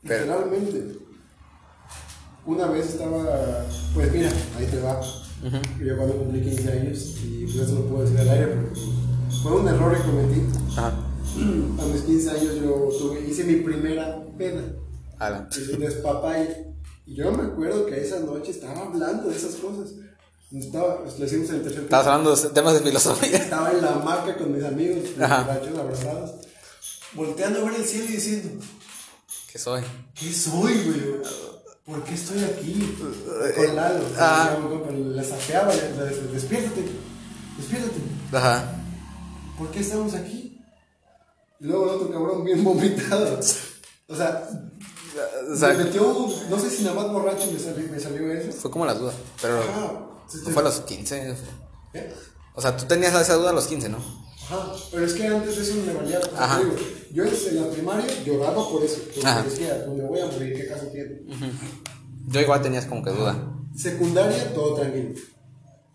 Pero, Literalmente. Una vez estaba, pues mira, ahí te va. Yo cuando cumplí 15 años, y pues eso no puedo decir al aire, porque fue un error que cometí. ajá. *clears throat* A mis 15 años yo tuve, hice mi primera peda. Ala. Hice un despapalle. Y yo me acuerdo que esa noche estaba hablando de esas cosas. Estaba, pues, lo hicimos en el tercer Estabas hablando de temas de filosofía. *laughs* Estaba en la hamaca con mis amigos, borrachos abrazados, volteando a ver el cielo y diciendo, ¿Qué soy? ¿qué soy, güey? ¿Por qué estoy aquí? Con Lalo. Ah. La sapeaba, despiértate, despiértate. Ajá. ¿Por qué estamos aquí? Y luego el otro cabrón bien vomitado. O sea, O sea, me metió, no sé si nada más borracho me salió, me salió eso. fue como las dudas. Pero Ajá. no fue a los 15. ¿Eh? O sea, tú tenías esa duda a los 15, ¿no? Ajá, pero es que antes de eso me valía. Ajá. digo, yo en la primaria lloraba por eso, porque Ajá. decía, pues me voy a morir, ¿qué caso tiene? Yo igual tenías como que duda. Secundaria, todo tranquilo.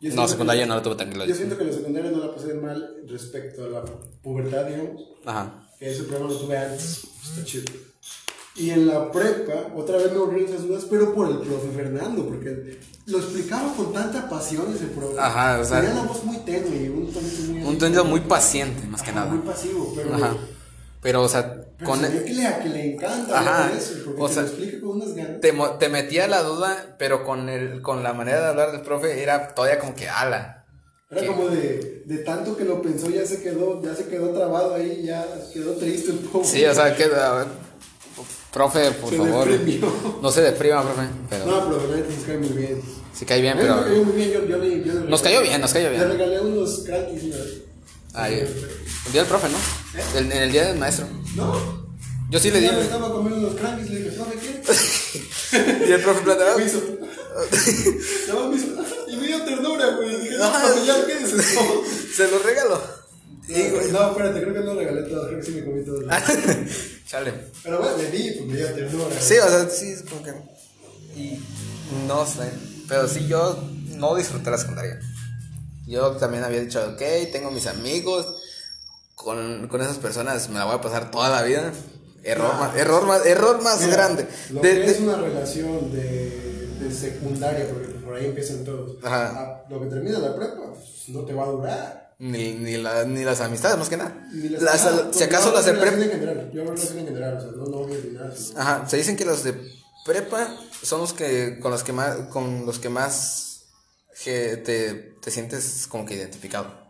No, secundaria que- no lo tuve tranquilo. Yo siento que la secundaria no la pasé mal respecto a la pubertad, digamos, Ajá. que ese problema lo tuve antes, está chido. Y en la prepa, otra vez me volvieron esas dudas, pero por el profe Fernando, porque lo explicaba con tanta pasión ese profe. Ajá, o sea- Tenía una voz muy tenue, un tonito muy... Un tonito muy paciente, más que Ajá, nada. Muy pasivo, pero... Ajá. Pero, o sea, Pero con se ve que le, que le encanta Ajá, eso, porque o te sea, lo explica con unas ganas. te, te metía la duda, pero con el con la manera de hablar del profe era todavía como que ala. Era ¿qué? como de, de tanto que lo pensó, ya se quedó, ya se quedó trabado ahí, ya quedó triste el pobre. Sí, o sea, que profe, por Se favor. No se deprima, profe, pero No, pero neta nos cae muy bien. sí cae bien, pero muy bien, yo, yo le, yo le Nos cayó bien, nos cayó bien. Le regalé unos mira. Ay, el día del profe, ¿no? El- en el día del maestro. No. Yo sí le di. Ya me estaba comiendo unos crankies, le dije, ¿profe qué? *laughs* Y el profe plata, Me hizo. *laughs* Nada más me hizo. Y me dio ternura, güey. Dije, no, Ah. ya, ¿qué es eso? se lo regaló. Sí, güey. No, espérate, creo que no regalé todo, creo que sí me comí todo. *laughs* Chale. Pero bueno, le di, pues me dio ternura. Sí, o sea, sí, es como que. Y no sé. Pero sí, yo no disfruté la secundaria. Yo también había dicho, ok, tengo mis amigos. Con, con esas personas me la voy a pasar toda la vida. Error Ah. más, error más, error más Mira, grande. Lo De- que de- es una relación de, de secundaria, porque por ahí empiezan todos. Ajá. Ah, lo que termina la prepa, pues, no te va a durar. Ni, ni, la- ni las amistades, más que nada. Ni las- Las- ah, si acaso las de prepa. Yo hablo relación en general, o sea, no ni nada. sino- Ajá, se dicen que los de prepa son los que con los que más con los que más que te, te sientes como que identificado.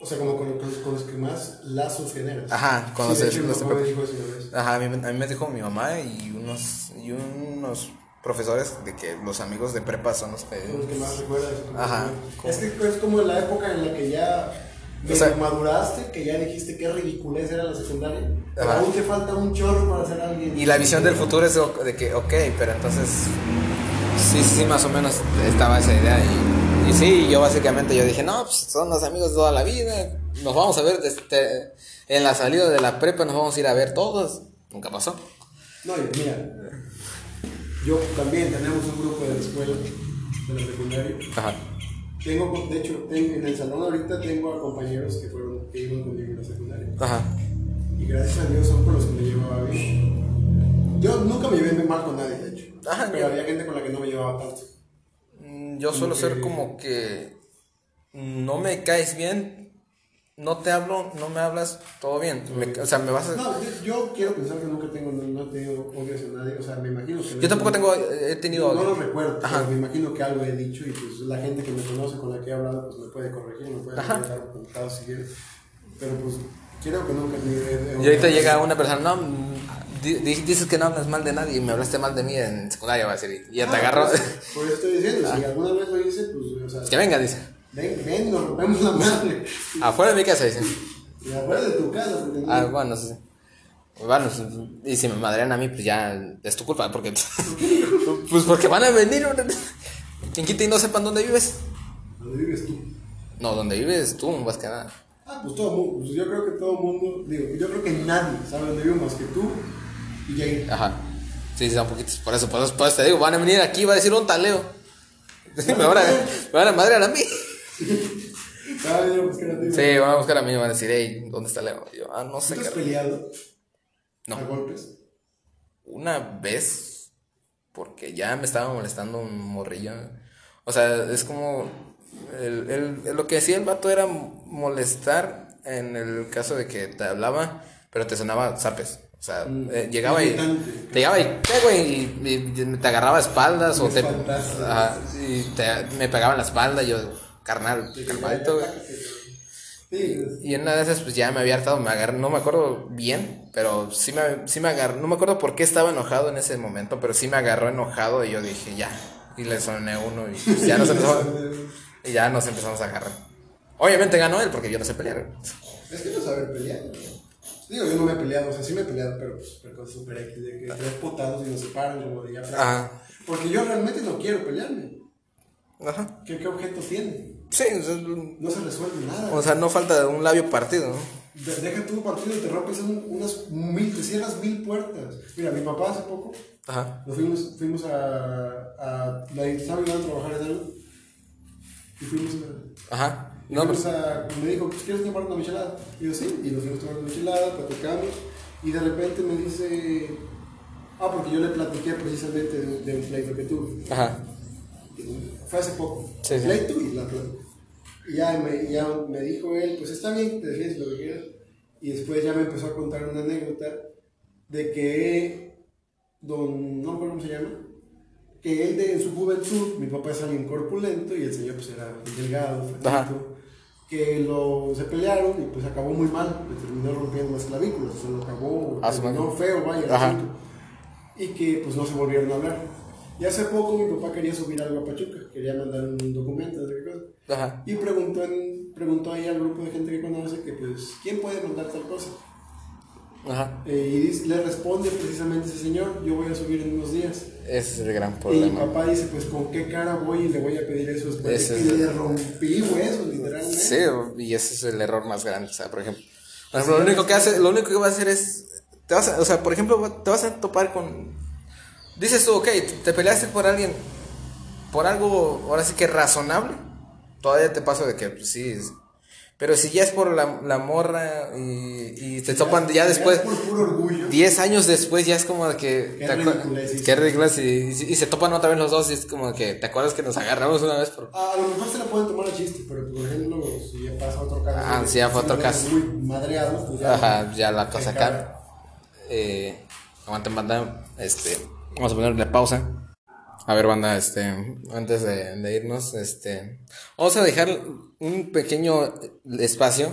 O sea, como con, con- con los que más lazos generas. Ajá, con Sí, los de de- hecho, de prepa. dijo eso una vez. Ajá, a mí, me- a mí me dijo mi mamá y unos y unos profesores de que los amigos de prepa son los que Son los que más recuerdas. Ajá. Es que es como la época en la que ya O sea- maduraste, que ya dijiste qué ridiculez era la secundaria. Ajá. aún te falta un chorro para ser alguien. y la visión del futuro es de, que ok, pero entonces sí sí más o menos estaba esa idea y, y sí, yo básicamente yo dije, "No, pues son los amigos de toda la vida, nos vamos a ver este, en la salida de la prepa nos vamos a ir a ver todos." Nunca pasó. No, mira, yo también tenemos un grupo de la escuela, de la secundaria. Ajá. Tengo, de hecho, en el salón ahorita tengo a compañeros que fueron, que iban conmigo en la secundaria. Ajá. Y gracias a Dios son con los que me llevaba bien. Yo nunca me llevé mal con nadie, de hecho. Ajá, pero yo- había gente con la que no me llevaba tanto. Mm, Yo suelo ser como que no me caes bien, no te hablo, no me hablas, todo bien. Me- o sea, me vas a... No, yo, quiero pensar que nunca tengo, no, no he tenido odios a nadie, o sea, me imagino que... Yo tampoco tengo, he tenido... No lo recuerdo, Ajá. pero me imagino que algo he dicho y pues la gente que me conoce, con la que he hablado, pues me puede corregir, me puede dar apuntados si quiere. Pero pues creo que nunca he tenido... Y ahorita llega una persona, no, di- di- dices que no hablas mal de nadie y me hablaste mal de mí en secundaria, va a decir, y ya te Ah, agarro. pues, Por eso estoy diciendo, si alguna vez lo hice, pues, o sea, que venga, dice. Ven, ven, nos rompemos la madre. Afuera de mi casa, dice. Y afuera de tu casa, porque Ah, bueno, sí. Bueno, y si me madrean a mí, pues ya es tu culpa, porque. *laughs* Pues porque van a venir. Quien quita y no sepan dónde vives. ¿Dónde vives tú? No, donde vives tú, más que nada. Ah, pues todo mundo, pues yo creo que todo mundo, digo, yo creo que nadie sabe dónde vivo más que tú y Jair. Ajá. Sí, sí, son poquitos. Por eso, por eso, por eso te digo, van a venir aquí, va a decir un taleo. *laughs* Me van a, me van a madrear a mí. *laughs* Ah, yo que era tío. Sí, van a buscar a mí y van a decir, hey, ¿dónde está Leo? Y yo, ah, no sé. ¿Te has cara". peleado No. a golpes? Una vez, porque ya me estaba molestando un morrillo. O sea, es como. El, el- lo que decía el vato era molestar en el caso de que te hablaba, pero te sonaba zapes. O sea, Mm, eh, llegaba y. Te llegaba y. Y, y te agarraba espaldas o te. ajá, y te, me pegaba en la espalda y yo, carnal, güey. Sí, pues, Y en una de esas, pues ya me había hartado, me agarré, no me acuerdo bien, pero sí me, sí me agarró, no me acuerdo por qué estaba enojado en ese momento, pero sí me agarró enojado y yo dije, ya, y le soné uno y pues, ya nos empezamos, y ya nos empezamos a agarrar. Obviamente ganó él porque yo no sé pelear. es que no saber pelear. ¿no? Digo, yo no me he peleado, o sea, sí me he peleado, pero pues cosas super X, de que tres putados y nos separan, como de ya. Porque yo realmente no quiero pelearme. Ajá. ¿Qué, qué objeto tiene? Sí, o sea, No se resuelve nada. o sea, no falta un labio partido, ¿no? De- Deja tu partido y te rompes un- unas mil, te cierras mil puertas. Mira, mi papá hace poco, Ajá. nos fuimos, fuimos a, a la estaba a trabajar en algo. Y fuimos a, Ajá. No, fuimos pero, a- me dijo, pues, ¿quieres tomar una michelada? Y yo, sí, y nos fuimos a tomar una michelada, platicamos, y de repente me dice, ah, porque yo le platiqué precisamente de, de un pleito que tuve. ajá. Fue hace poco. Sí, sí. Y la. Y ya me, ya me dijo él, pues está bien, te defiendes lo que quieras. Y después ya me empezó a contar una anécdota de que don, no me acuerdo cómo se llama, que él de, en su juventud, mi papá es alguien corpulento y el señor pues era delgado, flaquito, que lo, se pelearon y pues acabó muy mal, le terminó rompiendo las clavículas, o sea, lo acabó, Ah, terminó feo, vaya, y que pues no se volvieron a hablar. Y hace poco mi papá quería subir algo a Pachuca, quería mandar un documento, cosa. Ajá. Y preguntó, en- preguntó ahí al grupo de gente que conoce que pues, ¿quién puede mandar tal cosa? Ajá. Eh, y dice- le responde precisamente ese señor, yo voy a subir en unos días. Ese es el gran Y mi problema. papá dice, pues con qué cara voy y le voy a pedir eso después. Ese y es- le rompí huesos, literalmente. Sí, y ese es el error más grande. O sea, por ejemplo, por ejemplo, lo único que hace, lo único que va a hacer es, te vas a, o sea, por ejemplo, te vas a topar con, dices tú, ok, te peleaste por alguien, por algo, ahora sí que razonable, todavía te paso de que, pues sí, es- pero si ya es por la, la morra y, y te topan ya después, por puro orgullo. 10 años después ya es como de que... Qué sí. Qué ridículas y, y, y se topan otra vez los dos y es como que, ¿te acuerdas que nos agarramos una vez por... A lo mejor se la pueden tomar a chiste, pero por ejemplo, si ya pasa otro caso. Ah, sí, ya fue otro caso. Muy madreado, pues ya. Ajá, ya la cosa acá. Eh, aguanten, banda. Este, vamos a ponerle pausa. A ver, banda, este, antes de, irnos, este, vamos a dejar un pequeño espacio.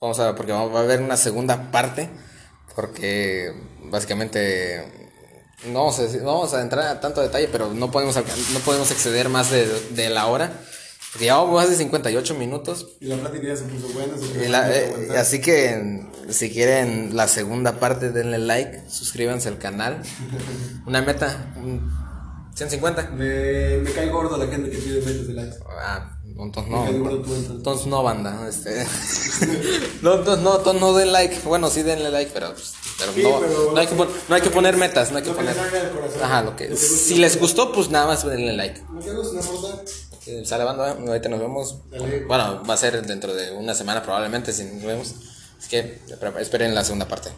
Vamos a, porque va a haber una segunda parte. Porque básicamente no vamos a, no vamos a entrar a tanto detalle, pero no podemos, no podemos exceder más de la hora. Porque llevamos más de 58 minutos. Y la plática ya se puso buena. se puso la- eh, así que si quieren la segunda parte denle like, suscríbanse al canal. *laughs* Una meta, un 150. Me, me cae gordo la gente que pide metas de likes. Ah, entonces no. entonces. No banda, este. *laughs* no, entonces no, entonces no den like. Bueno, sí denle like, pero, pues, pero, Sí, no, pero- no hay que no hay que poner metas, no hay que poner. Ajá, lo que si les gustó, pues nada más denle like. Eh, Sale banda, ahorita nos vemos. Dale. Bueno, va a ser dentro de una semana probablemente si nos vemos. Así que esperen la segunda parte.